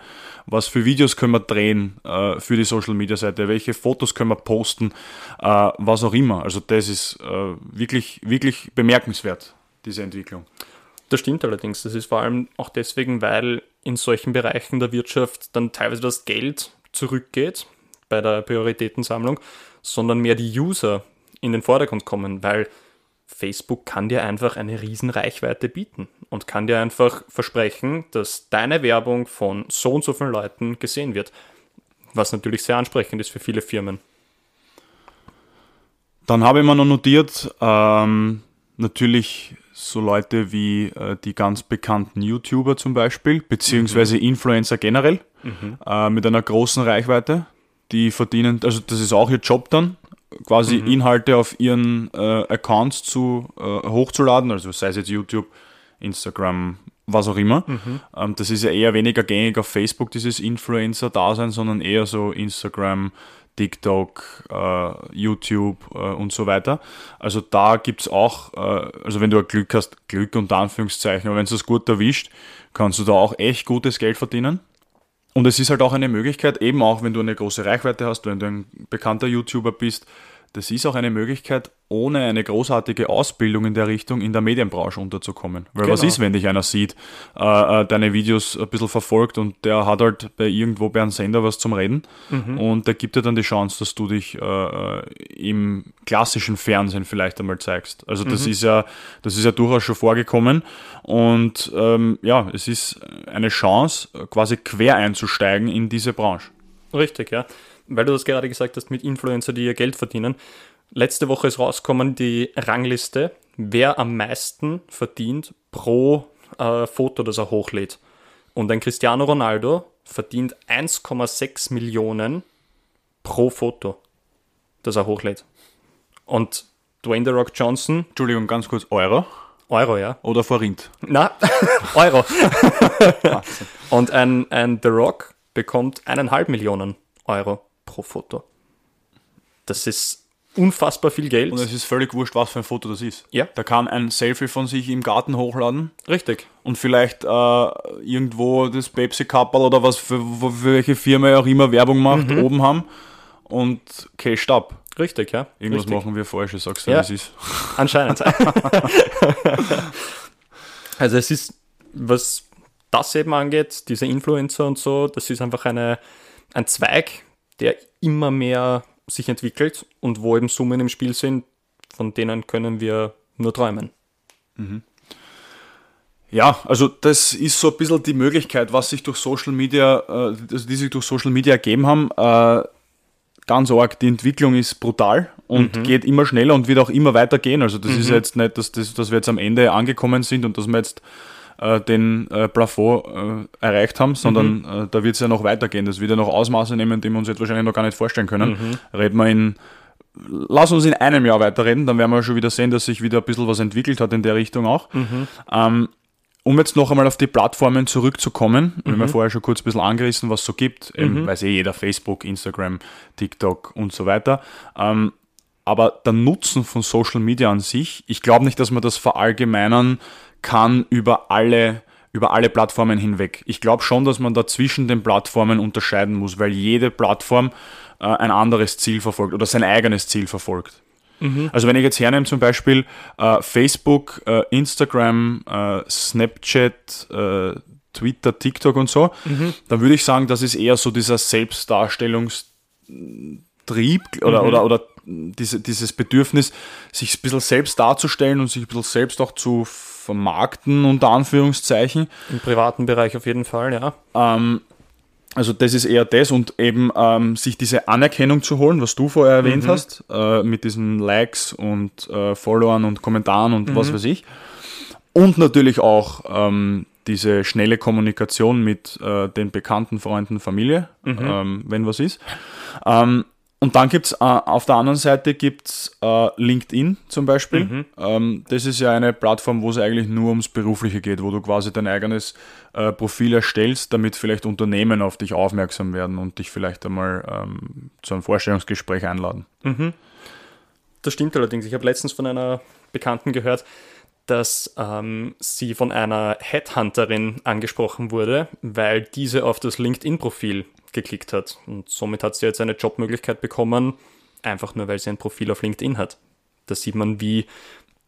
was für Videos können wir drehen für die Social Media Seite, welche Fotos können wir posten, was auch immer. Also das ist äh, wirklich, bemerkenswert, diese Entwicklung. Das stimmt allerdings. Das ist vor allem auch deswegen, weil in solchen Bereichen der Wirtschaft dann teilweise das Geld zurückgeht bei der Prioritätensammlung, sondern mehr die User in den Vordergrund kommen, weil Facebook kann dir einfach eine riesen Reichweite bieten und kann dir einfach versprechen, dass deine Werbung von so und so vielen Leuten gesehen wird, was natürlich sehr ansprechend ist für viele Firmen. Dann habe ich mir noch notiert, ähm, natürlich so Leute wie äh, die ganz bekannten YouTuber zum Beispiel, beziehungsweise mhm. Influencer generell, mhm. äh, mit einer großen Reichweite. Die verdienen, also das ist auch ihr Job dann, quasi mhm. Inhalte auf ihren äh, Accounts zu, äh, hochzuladen, also sei es jetzt YouTube, Instagram, was auch immer. Mhm. Ähm, das ist ja eher weniger gängig auf Facebook, dieses Influencer-Dasein, sondern eher so Instagram, TikTok, äh, YouTube äh, und so weiter. Also da gibt es auch, äh, also wenn du Glück hast, Glück unter Anführungszeichen, aber wenn es das gut erwischt, kannst du da auch echt gutes Geld verdienen. Und es ist halt auch eine Möglichkeit, eben auch wenn du eine große Reichweite hast, wenn du ein bekannter YouTuber bist, das ist auch eine Möglichkeit, ohne eine großartige Ausbildung in der Richtung in der Medienbranche unterzukommen. Weil genau. was ist, wenn dich einer sieht, äh, äh, deine Videos ein bisschen verfolgt und der hat halt bei irgendwo bei einem Sender was zum Reden mhm. und der gibt dir dann die Chance, dass du dich äh, äh im klassischen Fernsehen vielleicht einmal zeigst. Also das mhm. ist ja, das ist ja durchaus schon vorgekommen und ähm, ja, es ist eine Chance, quasi quer einzusteigen in diese Branche. Richtig, ja weil du das gerade gesagt hast mit Influencer, die ihr Geld verdienen. Letzte Woche ist rausgekommen die Rangliste, wer am meisten verdient pro äh, Foto, das er hochlädt. Und ein Cristiano Ronaldo verdient 1,6 Millionen pro Foto, das er hochlädt. Und Dwayne The Rock Johnson. Entschuldigung, ganz kurz, Euro? Euro, ja. Oder Forint? Na, Euro. Und ein, ein The Rock bekommt eineinhalb Millionen Euro pro Foto. Das ist unfassbar viel Geld. Und es ist völlig wurscht, was für ein Foto das ist. Ja. Da kann ein Selfie von sich im Garten hochladen. Richtig. Und vielleicht äh, irgendwo das Pepsi Couple oder was für, für welche Firma auch immer Werbung macht, mhm. oben haben und cashed ab. Richtig, ja. Irgendwas Richtig. machen wir falsch, ich sag's dir, ja. es ist. Anscheinend. also es ist, was das eben angeht, diese Influencer und so, das ist einfach eine, ein Zweig, der immer mehr sich entwickelt und wo eben Summen im Spiel sind, von denen können wir nur träumen. Mhm. Ja, also das ist so ein bisschen die Möglichkeit, was sich durch Social Media, äh, also die sich durch Social Media ergeben haben. Äh, ganz arg, die Entwicklung ist brutal und mhm. geht immer schneller und wird auch immer weiter gehen. Also das mhm. ist jetzt nicht, dass, das, dass wir jetzt am Ende angekommen sind und dass wir jetzt äh, den äh, Plafond äh, erreicht haben, sondern mhm. Äh, da wird es ja noch weitergehen. Das wird ja noch Ausmaße nehmen, die wir uns jetzt wahrscheinlich noch gar nicht vorstellen können. Mhm. Reden wir in Lass uns in einem Jahr weiterreden, dann werden wir schon wieder sehen, dass sich wieder ein bisschen was entwickelt hat in der Richtung auch. Mhm. Ähm, um jetzt noch einmal auf die Plattformen zurückzukommen, mhm. wir haben ja vorher schon kurz ein bisschen angerissen, was es so gibt, mhm. weiß eh jeder, Facebook, Instagram, TikTok und so weiter. Ähm, aber der Nutzen von Social Media an sich, ich glaube nicht, dass man das verallgemeinern kann über alle, über alle Plattformen hinweg. Ich glaube schon, dass man da zwischen den Plattformen unterscheiden muss, weil jede Plattform äh, ein anderes Ziel verfolgt oder sein eigenes Ziel verfolgt. Mhm. Also wenn ich jetzt hernehme zum Beispiel äh, Facebook, äh, Instagram, äh, Snapchat, äh, Twitter, TikTok und so, mhm. dann würde ich sagen, das ist eher so dieser Selbstdarstellungstrieb oder, mhm. oder, oder diese, dieses Bedürfnis, sich ein bisschen selbst darzustellen und sich ein bisschen selbst auch zu vermarkten, unter Anführungszeichen. Im privaten Bereich auf jeden Fall, ja. Ähm, also das ist eher das und eben ähm, sich diese Anerkennung zu holen, was du vorher erwähnt mhm. hast, äh, mit diesen Likes und äh, Followern und Kommentaren und mhm. was weiß ich. Und natürlich auch ähm, diese schnelle Kommunikation mit äh, den bekannten Freunden, Familie, mhm. ähm, wenn was ist. Ähm, und dann gibt es äh, auf der anderen Seite gibt's, äh, LinkedIn zum Beispiel. Mhm. Ähm, das ist ja eine Plattform, wo es eigentlich nur ums Berufliche geht, wo du quasi dein eigenes äh, Profil erstellst, damit vielleicht Unternehmen auf dich aufmerksam werden und dich vielleicht einmal ähm, zu einem Vorstellungsgespräch einladen. Mhm. Das stimmt allerdings. Ich habe letztens von einer Bekannten gehört, dass ähm, sie von einer Headhunterin angesprochen wurde, weil diese auf das LinkedIn-Profil geklickt hat. Und somit hat sie jetzt eine Jobmöglichkeit bekommen, einfach nur weil sie ein Profil auf LinkedIn hat. Da sieht man, wie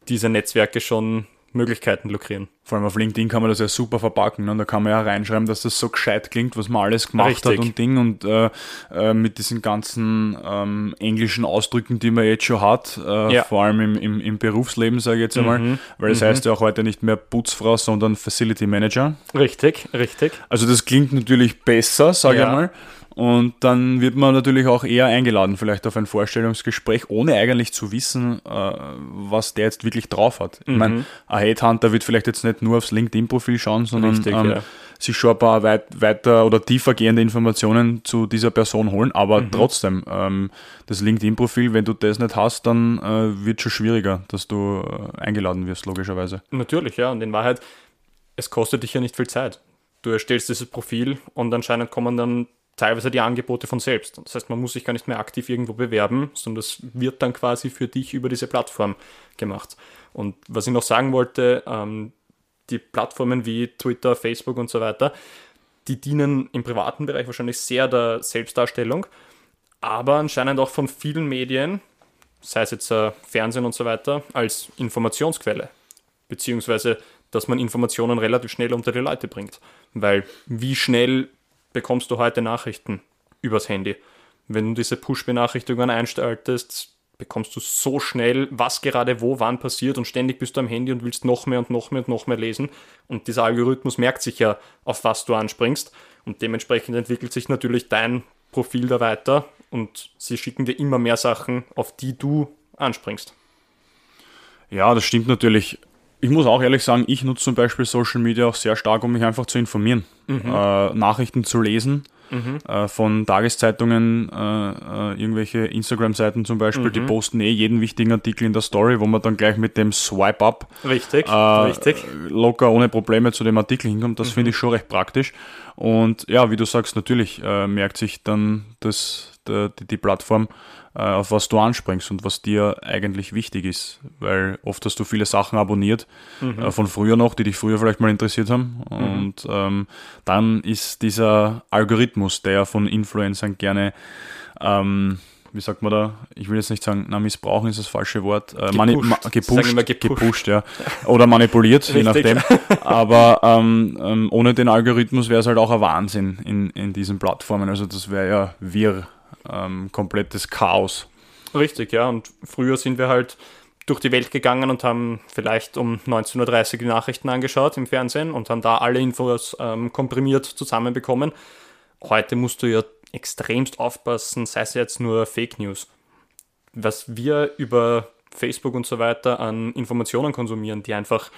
diese Netzwerke schon Möglichkeiten lukrieren. Vor allem auf LinkedIn kann man das ja super verpacken. Ne? Da kann man ja reinschreiben, dass das so gescheit klingt, was man alles gemacht Richtig. hat und Ding. Und äh, äh, mit diesen ganzen ähm, englischen Ausdrücken, die man jetzt schon hat, äh, ja. vor allem im, im, im Berufsleben, sage ich jetzt einmal, mhm. weil das mhm. heißt ja auch heute nicht mehr Putzfrau, sondern Facility Manager. Richtig, richtig. Also das klingt natürlich besser, sage ja. ich mal. Und dann wird man natürlich auch eher eingeladen, vielleicht auf ein Vorstellungsgespräch, ohne eigentlich zu wissen, äh, was der jetzt wirklich drauf hat. Mhm. Ich meine, ein Headhunter wird vielleicht jetzt nicht nur aufs LinkedIn-Profil schauen, sondern Richtig, ähm, ja. sich schon ein paar weit, weiter oder tiefer gehende Informationen zu dieser Person holen. Aber mhm. trotzdem, ähm, das LinkedIn-Profil, wenn du das nicht hast, dann äh, wird schon schwieriger, dass du äh, eingeladen wirst, logischerweise. Natürlich, ja. Und in Wahrheit, es kostet dich ja nicht viel Zeit. Du erstellst dieses Profil und anscheinend kommen dann teilweise die Angebote von selbst. Das heißt, man muss sich gar nicht mehr aktiv irgendwo bewerben, sondern das wird dann quasi für dich über diese Plattform gemacht. Und was ich noch sagen wollte, ähm, die Plattformen wie Twitter, Facebook und so weiter, die dienen im privaten Bereich wahrscheinlich sehr der Selbstdarstellung, aber anscheinend auch von vielen Medien, sei es jetzt äh, Fernsehen und so weiter, als Informationsquelle. Beziehungsweise, dass man Informationen relativ schnell unter die Leute bringt. Weil wie schnell bekommst du heute Nachrichten übers Handy. Wenn du diese Push-Benachrichtigungen einstelltest, bekommst du so schnell, was gerade wo, wann passiert und ständig bist du am Handy und willst noch mehr und noch mehr und noch mehr lesen. Und dieser Algorithmus merkt sich ja, auf was du anspringst. Und dementsprechend entwickelt sich natürlich dein Profil da weiter und sie schicken dir immer mehr Sachen, auf die du anspringst. Ja, das stimmt natürlich ich muss auch ehrlich sagen, ich nutze zum Beispiel Social Media auch sehr stark, um mich einfach zu informieren, mhm. äh, Nachrichten zu lesen. Mhm. Äh, von Tageszeitungen, äh, äh irgendwelche Instagram-Seiten zum Beispiel, mhm. die posten eh jeden wichtigen Artikel in der Story, wo man dann gleich mit dem Swipe-Up richtig, äh, richtig. locker ohne Probleme zu dem Artikel hinkommt. Das mhm. finde ich schon recht praktisch. Und ja, wie du sagst, natürlich äh, merkt sich dann das, die, die Plattform, auf was du anspringst und was dir eigentlich wichtig ist. Weil oft hast du viele Sachen abonniert mhm. äh, von früher noch, die dich früher vielleicht mal interessiert haben. Mhm. Und ähm, dann ist dieser Algorithmus, der von Influencern gerne ähm, wie sagt man da, ich will jetzt nicht sagen, na, missbrauchen ist das falsche Wort, äh, gepusht, ma, gepusht, gepusht. gepusht. ja. Oder manipuliert, je nachdem. Aber ähm, ähm, ohne den Algorithmus wäre es halt auch ein Wahnsinn in, in diesen Plattformen. Also das wäre ja wirr ähm, komplettes Chaos. Richtig, ja. Und früher sind wir halt durch die Welt gegangen und haben vielleicht um 19.30 Uhr die Nachrichten angeschaut im Fernsehen und haben da alle Infos ähm, komprimiert zusammenbekommen. Heute musst du ja extremst aufpassen, sei es jetzt nur Fake News. Was wir über Facebook und so weiter an Informationen konsumieren, die einfach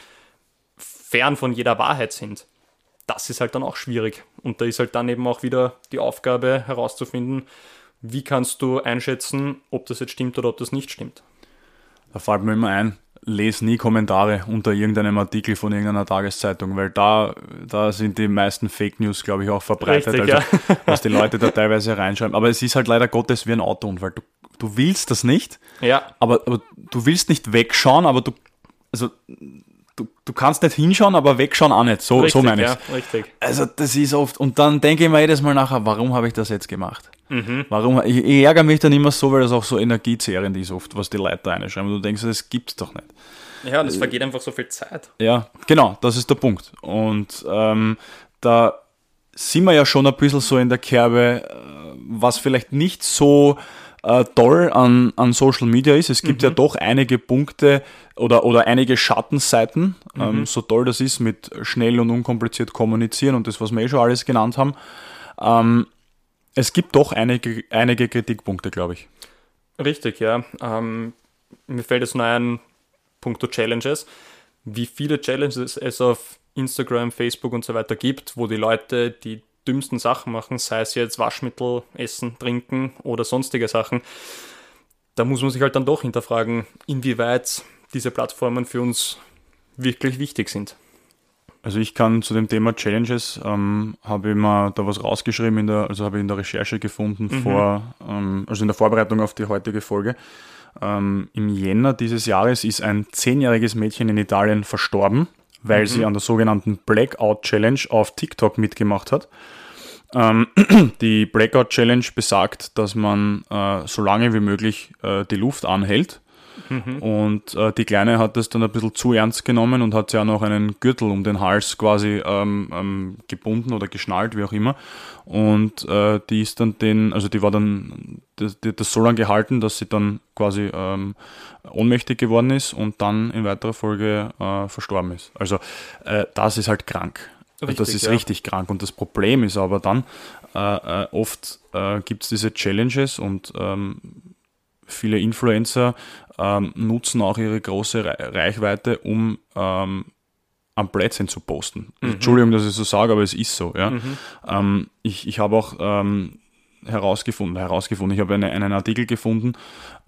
fern von jeder Wahrheit sind, das ist halt dann auch schwierig. Und da ist halt dann eben auch wieder die Aufgabe herauszufinden, wie kannst du einschätzen, ob das jetzt stimmt oder ob das nicht stimmt? Da fällt mir immer ein, lese nie Kommentare unter irgendeinem Artikel von irgendeiner Tageszeitung, weil da, da sind die meisten Fake News, glaube ich, auch verbreitet, Richtig, also, ja. was die Leute da teilweise reinschreiben. Aber es ist halt leider Gottes wie ein Autounfall. Du, du willst das nicht, ja. aber, aber du willst nicht wegschauen, aber du, also du, du kannst nicht hinschauen, aber wegschauen auch nicht. So, richtig, so meine ich. Ja, richtig. Also das ist oft, und dann denke ich mir jedes Mal nachher, warum habe ich das jetzt gemacht? Mhm. Warum? Ich, ich, ärgere mich dann immer so, weil das auch so energiezehrend ist oft, was die Leute da reinschreiben. Und du denkst, das gibt's doch nicht. Ja, und es vergeht einfach so viel Zeit. Ja, genau, das ist der Punkt. Und ähm, da sind wir ja schon ein bisschen so in der Kerbe, äh, was vielleicht nicht so äh, toll an, an Social Media ist. Es gibt mhm. ja doch einige Punkte oder, oder einige Schattenseiten, mhm. ähm, so toll das ist mit schnell und unkompliziert kommunizieren und das, was wir eh schon alles genannt haben. Ähm, es gibt doch einige, einige Kritikpunkte, glaube ich. Richtig, ja. Ähm, mir fällt es nur ein, punkto Challenges, wie viele Challenges es auf Instagram, Facebook und so weiter gibt, wo die Leute die dümmsten Sachen machen, sei es jetzt Waschmittel, Essen, Trinken oder sonstige Sachen, da muss man sich halt dann doch hinterfragen, inwieweit diese Plattformen für uns wirklich wichtig sind. Also ich kann zu dem Thema Challenges, ähm, habe ich mal da was rausgeschrieben, in der, also habe ich in der Recherche gefunden, mhm. vor, ähm, also in der Vorbereitung auf die heutige Folge. Ähm, Im Jänner dieses Jahres ist ein zehnjähriges Mädchen in Italien verstorben, weil mhm. sie an der sogenannten Blackout Challenge auf TikTok mitgemacht hat. Ähm, die Blackout Challenge besagt, dass man äh, so lange wie möglich äh, die Luft anhält Mhm. Und äh, die Kleine hat das dann ein bisschen zu ernst genommen und hat sich auch noch einen Gürtel um den Hals quasi ähm, ähm, gebunden oder geschnallt, wie auch immer. Und äh, die ist dann den, also die war dann, das, die, das so lange gehalten, dass sie dann quasi ähm, ohnmächtig geworden ist und dann in weiterer Folge äh, verstorben ist. Also äh, das ist halt krank. Richtig, das ist ja. richtig krank. Und das Problem ist aber dann, äh, äh, oft gibt es diese Challenges und ähm, viele Influencer ähm, nutzen auch ihre große Reichweite, um ähm, am Plätzchen zu posten. Mhm. Entschuldigung, dass ich so sage, aber es ist so. Ja? Mhm. Ähm, ich ich habe auch ähm, herausgefunden, herausgefunden, ich habe eine, einen Artikel gefunden,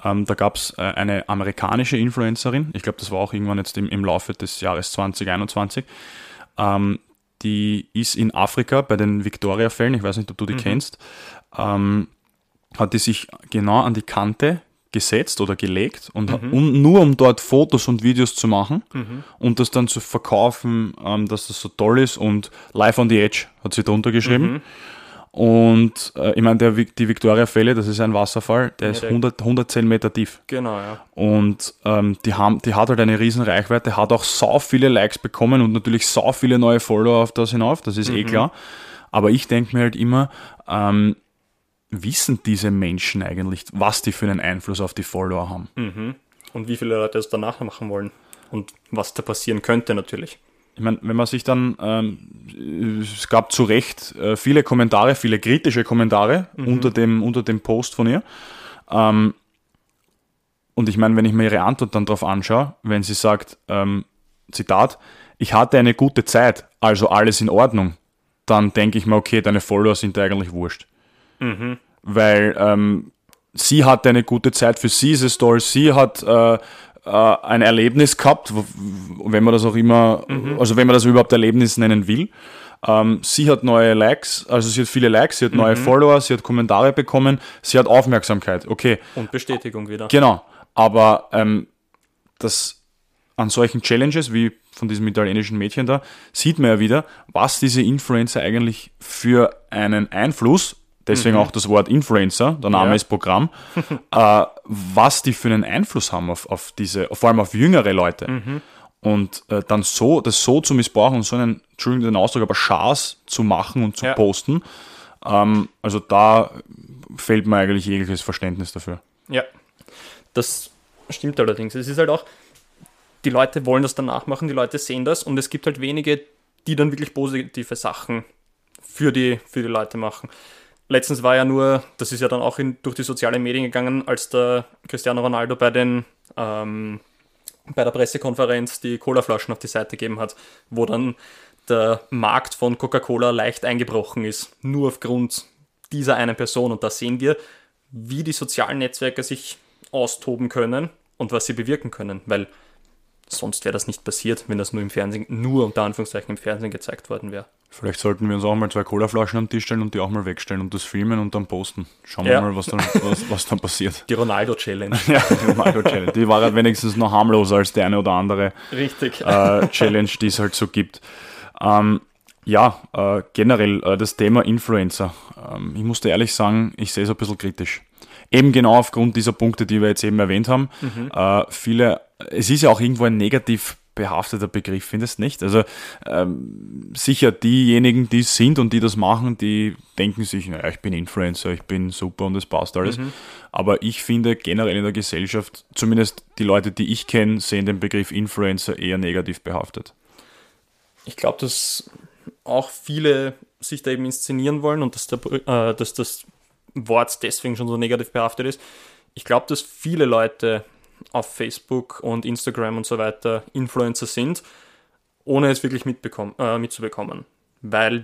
ähm, da gab es äh, eine amerikanische Influencerin, ich glaube, das war auch irgendwann jetzt im, im Laufe des Jahres 2021, ähm, die ist in Afrika bei den Victoria-Fällen, ich weiß nicht, ob du die mhm. kennst, ähm, hat die sich genau an die Kante gesetzt oder gelegt und mhm. um, nur um dort Fotos und Videos zu machen mhm. und das dann zu verkaufen, ähm, dass das so toll ist und Live on the Edge hat sie drunter geschrieben. Mhm. Und äh, ich meine, die Victoria Fälle, das ist ein Wasserfall, der ja, ist 100, 110 Meter tief. Genau, ja. Und ähm, die, haben, die hat halt eine riesen Reichweite, hat auch so viele Likes bekommen und natürlich so viele neue Follower auf das hinauf, das ist eh mhm. klar. Aber ich denke mir halt immer, ähm, wissen diese Menschen eigentlich, was die für einen Einfluss auf die Follower haben? Mhm. Und wie viele Leute es danach machen wollen und was da passieren könnte natürlich. Ich meine, wenn man sich dann, ähm, es gab zu Recht äh, viele Kommentare, viele kritische Kommentare mhm. unter, dem, unter dem Post von ihr. Ähm, und ich meine, wenn ich mir ihre Antwort dann darauf anschaue, wenn sie sagt, ähm, Zitat, ich hatte eine gute Zeit, also alles in Ordnung, dann denke ich mir, okay, deine Follower sind eigentlich wurscht. Mhm. Weil ähm, sie hatte eine gute Zeit, für sie ist es toll, sie hat äh, äh, ein Erlebnis gehabt, wenn man das auch immer, mhm. also wenn man das überhaupt Erlebnis nennen will. Ähm, sie hat neue Likes, also sie hat viele Likes, sie hat mhm. neue Follower, sie hat Kommentare bekommen, sie hat Aufmerksamkeit, okay. Und Bestätigung wieder. Genau, aber ähm, das an solchen Challenges wie von diesem italienischen Mädchen da, sieht man ja wieder, was diese Influencer eigentlich für einen Einfluss deswegen mhm. auch das Wort Influencer, der Name ja. ist Programm, äh, was die für einen Einfluss haben auf, auf diese, vor allem auf jüngere Leute. Mhm. Und äh, dann so, das so zu missbrauchen und so einen, Entschuldigung den Ausdruck, aber Schaß zu machen und zu ja. posten, ähm, also da fehlt mir eigentlich jegliches Verständnis dafür. Ja, das stimmt allerdings. Es ist halt auch, die Leute wollen das dann nachmachen, die Leute sehen das und es gibt halt wenige, die dann wirklich positive Sachen für die, für die Leute machen letztens war ja nur, das ist ja dann auch in, durch die sozialen Medien gegangen, als der Cristiano Ronaldo bei den ähm, bei der Pressekonferenz die Colaflaschen auf die Seite gegeben hat, wo dann der Markt von Coca-Cola leicht eingebrochen ist, nur aufgrund dieser einen Person. Und da sehen wir, wie die sozialen Netzwerke sich austoben können und was sie bewirken können, weil sonst wäre das nicht passiert, wenn das nur im Fernsehen, nur unter Anführungszeichen im Fernsehen gezeigt worden wäre. Vielleicht sollten wir uns auch mal zwei Colaflaschen am Tisch stellen und die auch mal wegstellen und das filmen und dann posten. Schauen ja. wir mal, was dann, was, was dann passiert. Die Ronaldo-Challenge. ja, die Ronaldo-Challenge. Die war halt wenigstens noch harmloser als die eine oder andere Richtig. Äh, Challenge, die es halt so gibt. Ähm, ja, äh, generell äh, das Thema Influencer. Ähm, ich musste ehrlich sagen, ich sehe es ein bisschen kritisch. Eben genau aufgrund dieser Punkte, die wir jetzt eben erwähnt haben. Mhm. Äh, viele, es ist ja auch irgendwo ein negativ behafteter Begriff, findest nicht? Also ähm, sicher diejenigen, die es sind und die das machen, die denken sich, naja, ich bin Influencer, ich bin super und es passt alles. Mhm. Aber ich finde generell in der Gesellschaft, zumindest die Leute, die ich kenne, sehen den Begriff Influencer eher negativ behaftet. Ich glaube, dass auch viele sich da eben inszenieren wollen und dass, der, äh, dass das Wort deswegen schon so negativ behaftet ist. Ich glaube, dass viele Leute auf Facebook und Instagram und so weiter Influencer sind, ohne es wirklich äh, mitzubekommen. Weil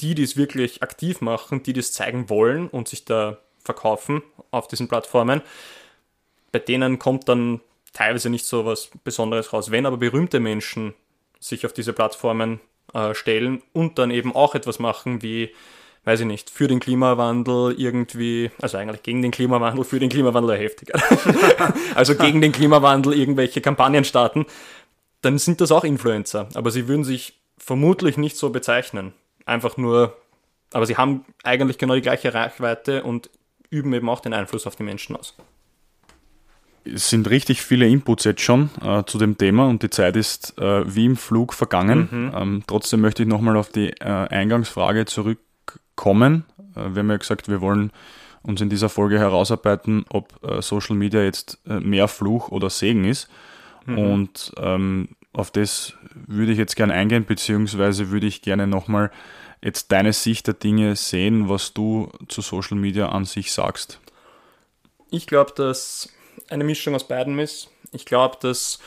die, die es wirklich aktiv machen, die das zeigen wollen und sich da verkaufen auf diesen Plattformen, bei denen kommt dann teilweise nicht so was Besonderes raus. Wenn aber berühmte Menschen sich auf diese Plattformen äh, stellen und dann eben auch etwas machen wie, weiß ich nicht, für den Klimawandel irgendwie, also eigentlich gegen den Klimawandel, für den Klimawandel heftiger. also gegen den Klimawandel irgendwelche Kampagnen starten, dann sind das auch Influencer. Aber sie würden sich vermutlich nicht so bezeichnen. Einfach nur, aber sie haben eigentlich genau die gleiche Reichweite und üben eben auch den Einfluss auf die Menschen aus. Es sind richtig viele Inputs jetzt schon äh, zu dem Thema und die Zeit ist äh, wie im Flug vergangen. Mhm. Ähm, trotzdem möchte ich nochmal auf die äh, Eingangsfrage zurückkommen. Äh, wir haben ja gesagt, wir wollen uns in dieser Folge herausarbeiten, ob äh, Social Media jetzt äh, mehr Fluch oder Segen ist. Mhm. Und ähm, auf das würde ich jetzt gerne eingehen, beziehungsweise würde ich gerne nochmal jetzt deine Sicht der Dinge sehen, was du zu Social Media an sich sagst. Ich glaube, dass eine Mischung aus beiden ist. Ich glaube, dass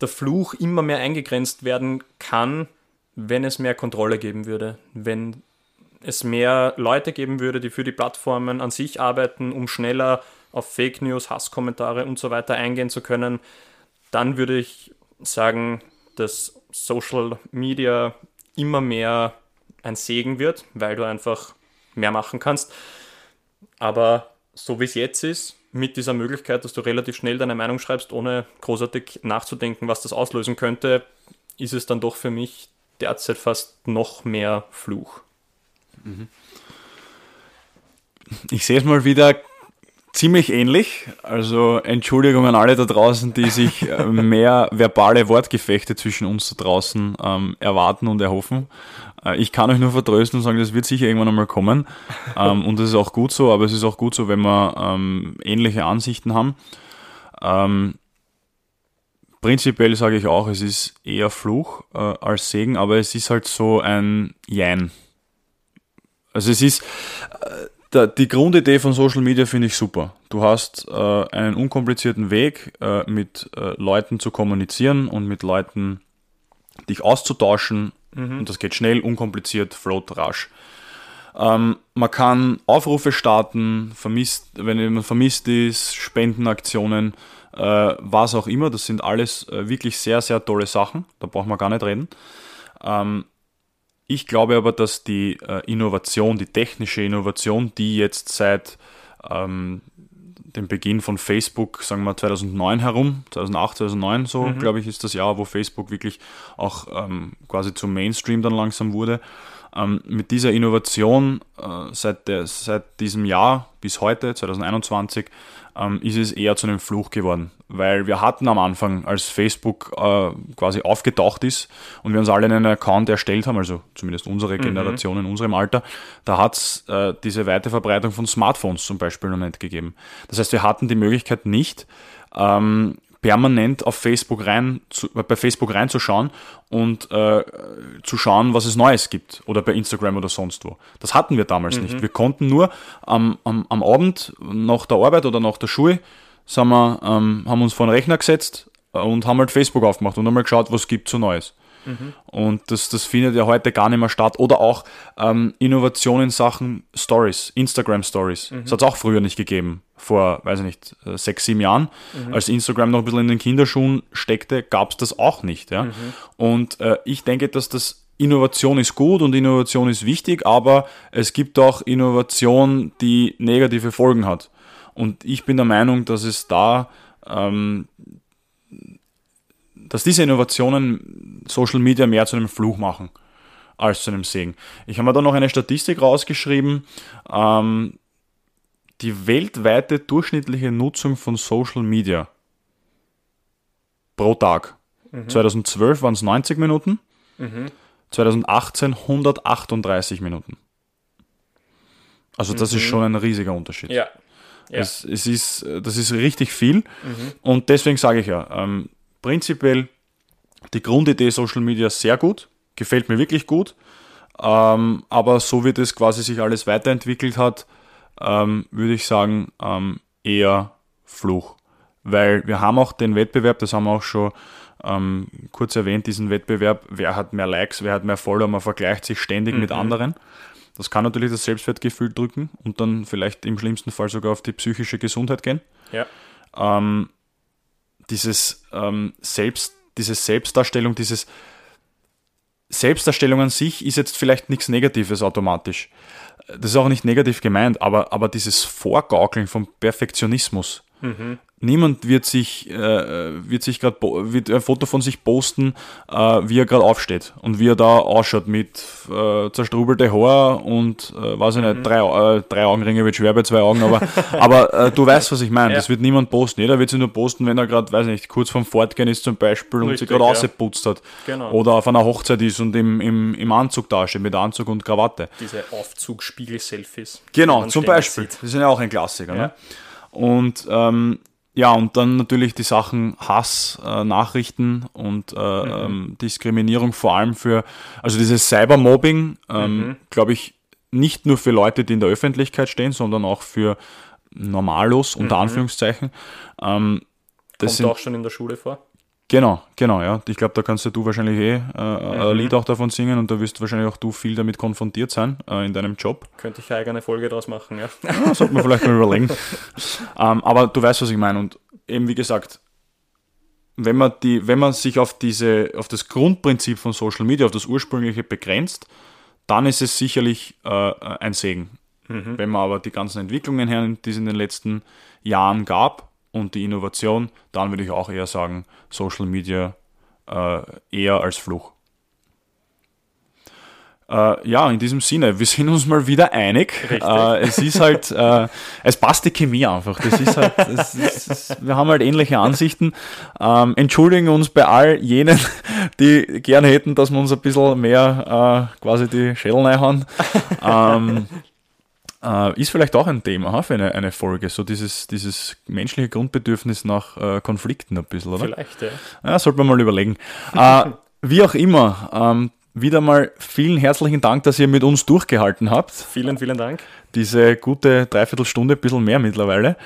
der Fluch immer mehr eingegrenzt werden kann, wenn es mehr Kontrolle geben würde, wenn es mehr Leute geben würde, die für die Plattformen an sich arbeiten, um schneller auf Fake News, Hasskommentare und so weiter eingehen zu können, dann würde ich sagen, dass Social Media immer mehr ein Segen wird, weil du einfach mehr machen kannst. Aber so wie es jetzt ist, mit dieser Möglichkeit, dass du relativ schnell deine Meinung schreibst, ohne großartig nachzudenken, was das auslösen könnte, ist es dann doch für mich derzeit fast noch mehr Fluch. Mhm. Ich sehe es mal wieder ziemlich ähnlich. Also Entschuldigung an alle da draußen, die sich äh, mehr verbale Wortgefechte zwischen uns da draußen ähm, erwarten und erhoffen. Äh, ich kann euch nur vertrösten und sagen, das wird sicher irgendwann einmal kommen. Ähm, und das ist auch gut so, aber es ist auch gut so, wenn wir ähm, ähnliche Ansichten haben. Ähm, prinzipiell sage ich auch, es ist eher Fluch äh, als Segen, aber es ist halt so ein Jein. Also es ist, äh, die Grundidee von Social Media finde ich super. Du hast äh, einen unkomplizierten Weg, äh, mit Leuten zu kommunizieren und mit Leuten dich auszutauschen. Mhm. Und das geht schnell, unkompliziert, float, rasch. Ähm, man kann Aufrufe starten, vermisst, wenn jemand vermisst ist, Spendenaktionen, äh, was auch immer. Das sind alles äh, wirklich sehr, sehr tolle Sachen. Da braucht man gar nicht reden. Ähm, ich glaube aber, dass die äh, Innovation, die technische Innovation, die jetzt seit ähm, dem Beginn von Facebook, sagen wir 2009 herum, 2008, 2009 so, mhm. glaube ich, ist das Jahr, wo Facebook wirklich auch ähm, quasi zum Mainstream dann langsam wurde. Ähm, mit dieser Innovation äh, seit, der, seit diesem Jahr bis heute, 2021, ähm, ist es eher zu einem Fluch geworden. Weil wir hatten am Anfang, als Facebook äh, quasi aufgetaucht ist und wir uns alle einen Account erstellt haben, also zumindest unsere mhm. Generation in unserem Alter, da hat es äh, diese weite Verbreitung von Smartphones zum Beispiel noch nicht gegeben. Das heißt, wir hatten die Möglichkeit nicht, ähm, permanent auf Facebook rein, zu, bei Facebook reinzuschauen und äh, zu schauen, was es Neues gibt oder bei Instagram oder sonst wo. Das hatten wir damals mhm. nicht. Wir konnten nur am, am, am Abend nach der Arbeit oder nach der Schule wir, ähm, haben uns vor den Rechner gesetzt und haben halt Facebook aufgemacht und einmal geschaut, was gibt so Neues. Und das, das findet ja heute gar nicht mehr statt. Oder auch ähm, Innovation in Sachen Stories, Instagram Stories. Mhm. Das hat es auch früher nicht gegeben, vor, weiß ich nicht, äh, sechs, sieben Jahren. Mhm. Als Instagram noch ein bisschen in den Kinderschuhen steckte, gab es das auch nicht. Ja? Und äh, ich denke, dass das Innovation ist gut und Innovation ist wichtig, aber es gibt auch Innovation, die negative Folgen hat. Und ich bin der Meinung, dass es da ähm, dass diese Innovationen Social Media mehr zu einem Fluch machen als zu einem Segen. Ich habe mir da noch eine Statistik rausgeschrieben. Ähm, die weltweite durchschnittliche Nutzung von Social Media pro Tag. Mhm. 2012 waren es 90 Minuten, mhm. 2018 138 Minuten. Also das mhm. ist schon ein riesiger Unterschied. Ja. ja. Es, es, ist, das ist richtig viel. Mhm. Und deswegen sage ich ja, ähm, prinzipiell die Grundidee Social Media sehr gut, gefällt mir wirklich gut. Ähm, aber so wie das quasi sich alles weiterentwickelt hat, ähm, würde ich sagen, ähm, eher Fluch. Weil wir haben auch den Wettbewerb, das haben wir auch schon ähm, kurz erwähnt, diesen Wettbewerb, wer hat mehr Likes, wer hat mehr Follower, man vergleicht sich ständig mhm. mit anderen. Das kann natürlich das Selbstwertgefühl drücken und dann vielleicht im schlimmsten Fall sogar auf die psychische Gesundheit gehen. Ja. Ähm, dieses ähm, Selbst, diese Selbstdarstellung, dieses Selbstdarstellung an sich ist jetzt vielleicht nichts Negatives automatisch. Das ist auch nicht negativ gemeint, aber, aber dieses Vorgaukeln vom Perfektionismus, mhm niemand wird sich, äh, wird sich gerade wird ein Foto von sich posten, äh, wie er gerade aufsteht und wie er da ausschaut mit äh, zerstrubelte Haar und äh, weiß ich nicht, mhm. drei, äh, drei Augenringe wird schwer bei zwei Augen, aber, aber äh, du weißt, was ich meine. Ja. Das wird niemand posten. Jeder wird sich nur posten, wenn er gerade, weiß nicht, kurz vorm Fortgehen ist zum Beispiel und sich gerade ja. ausgeputzt hat. Genau. Oder auf einer Hochzeit ist und im, im, im Anzug dasteht, mit Anzug und Krawatte. Diese Aufzugspiegel-Selfies. Genau, zum Beispiel. Sieht. Die sind ja auch ein Klassiker. Ne? Ja. Ne? Und ähm, ja, und dann natürlich die Sachen Hass, äh, Nachrichten und äh, mhm. ähm, Diskriminierung vor allem für, also dieses Cybermobbing, ähm, mhm. glaube ich, nicht nur für Leute, die in der Öffentlichkeit stehen, sondern auch für Normalos, unter mhm. Anführungszeichen. Ähm, das Kommt sind, auch schon in der Schule vor? Genau, genau, ja. Ich glaube, da kannst du wahrscheinlich eh äh, mhm. ein Lied auch davon singen und da wirst wahrscheinlich auch du viel damit konfrontiert sein äh, in deinem Job. Könnte ich eine eigene Folge daraus machen, ja. ja sollte man vielleicht mal überlegen. ähm, aber du weißt, was ich meine. Und eben wie gesagt, wenn man, die, wenn man sich auf, diese, auf das Grundprinzip von Social Media, auf das ursprüngliche begrenzt, dann ist es sicherlich äh, ein Segen. Mhm. Wenn man aber die ganzen Entwicklungen her, die es in den letzten Jahren gab, und die Innovation, dann würde ich auch eher sagen, Social Media äh, eher als Fluch. Äh, ja, in diesem Sinne, wir sind uns mal wieder einig. Äh, es ist halt, äh, es passt die Chemie einfach. Das ist halt, das ist, das, wir haben halt ähnliche Ansichten. Ähm, entschuldigen uns bei all jenen, die gerne hätten, dass wir uns ein bisschen mehr äh, quasi die Schädel reinhauen. Ähm, äh, ist vielleicht auch ein Thema für eine, eine Folge, so dieses, dieses menschliche Grundbedürfnis nach äh, Konflikten ein bisschen, oder? Vielleicht, ja. Ja, sollte man mal überlegen. äh, wie auch immer, ähm, wieder mal vielen herzlichen Dank, dass ihr mit uns durchgehalten habt. Vielen, vielen Dank. Diese gute Dreiviertelstunde, ein bisschen mehr mittlerweile.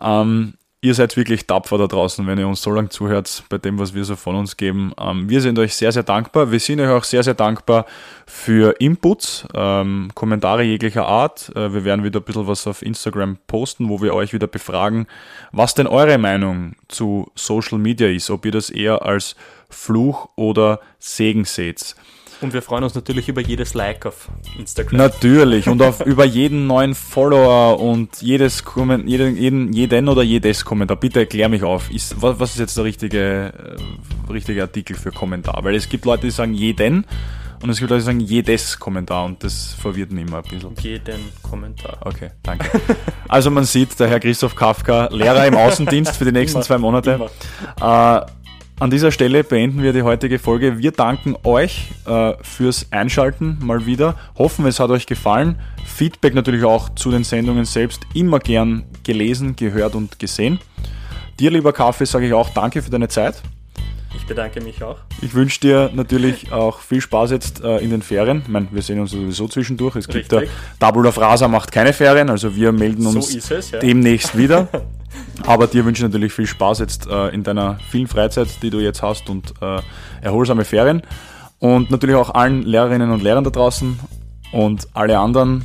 Ähm, ihr seid wirklich tapfer da draußen, wenn ihr uns so lange zuhört bei dem, was wir so von uns geben. Ähm, wir sind euch sehr, sehr dankbar. Wir sind euch auch sehr, sehr dankbar für Inputs, ähm, Kommentare jeglicher Art. Äh, wir werden wieder ein bisschen was auf Instagram posten, wo wir euch wieder befragen, was denn eure Meinung zu Social Media ist, ob ihr das eher als Fluch oder Segen seht. Und wir freuen uns natürlich über jedes Like auf Instagram. Natürlich und auf, über jeden neuen Follower und jedes Komment, jeden, jeden, jeden oder jedes Kommentar. Bitte erklär mich auf. Ist, was, was ist jetzt der richtige, äh, richtige Artikel für Kommentar? Weil es gibt Leute, die sagen jeden und es gibt Leute, die sagen jedes Kommentar und das verwirrt mich immer ein bisschen. Jeden Kommentar. Okay, danke. Also man sieht, der Herr Christoph Kafka, Lehrer im Außendienst für die nächsten immer, zwei Monate. Immer. Äh, an dieser Stelle beenden wir die heutige Folge. Wir danken euch äh, fürs Einschalten mal wieder. Hoffen, es hat euch gefallen. Feedback natürlich auch zu den Sendungen selbst immer gern gelesen, gehört und gesehen. Dir, lieber Kaffee, sage ich auch danke für deine Zeit. Ich bedanke mich auch. Ich wünsche dir natürlich auch viel Spaß jetzt äh, in den Ferien. Ich meine, wir sehen uns sowieso zwischendurch. Es Richtig. gibt Double of Rasa macht keine Ferien, also wir melden uns so es, ja. demnächst wieder. Aber dir wünsche ich natürlich viel Spaß jetzt äh, in deiner vielen Freizeit, die du jetzt hast und äh, erholsame Ferien. Und natürlich auch allen Lehrerinnen und Lehrern da draußen und alle anderen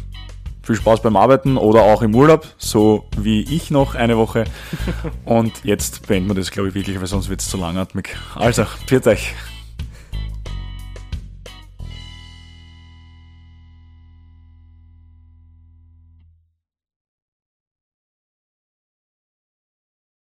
viel Spaß beim Arbeiten oder auch im Urlaub, so wie ich noch eine Woche. Und jetzt beenden wir das, glaube ich, wirklich, weil sonst wird es zu langatmig. Also, pfiat euch.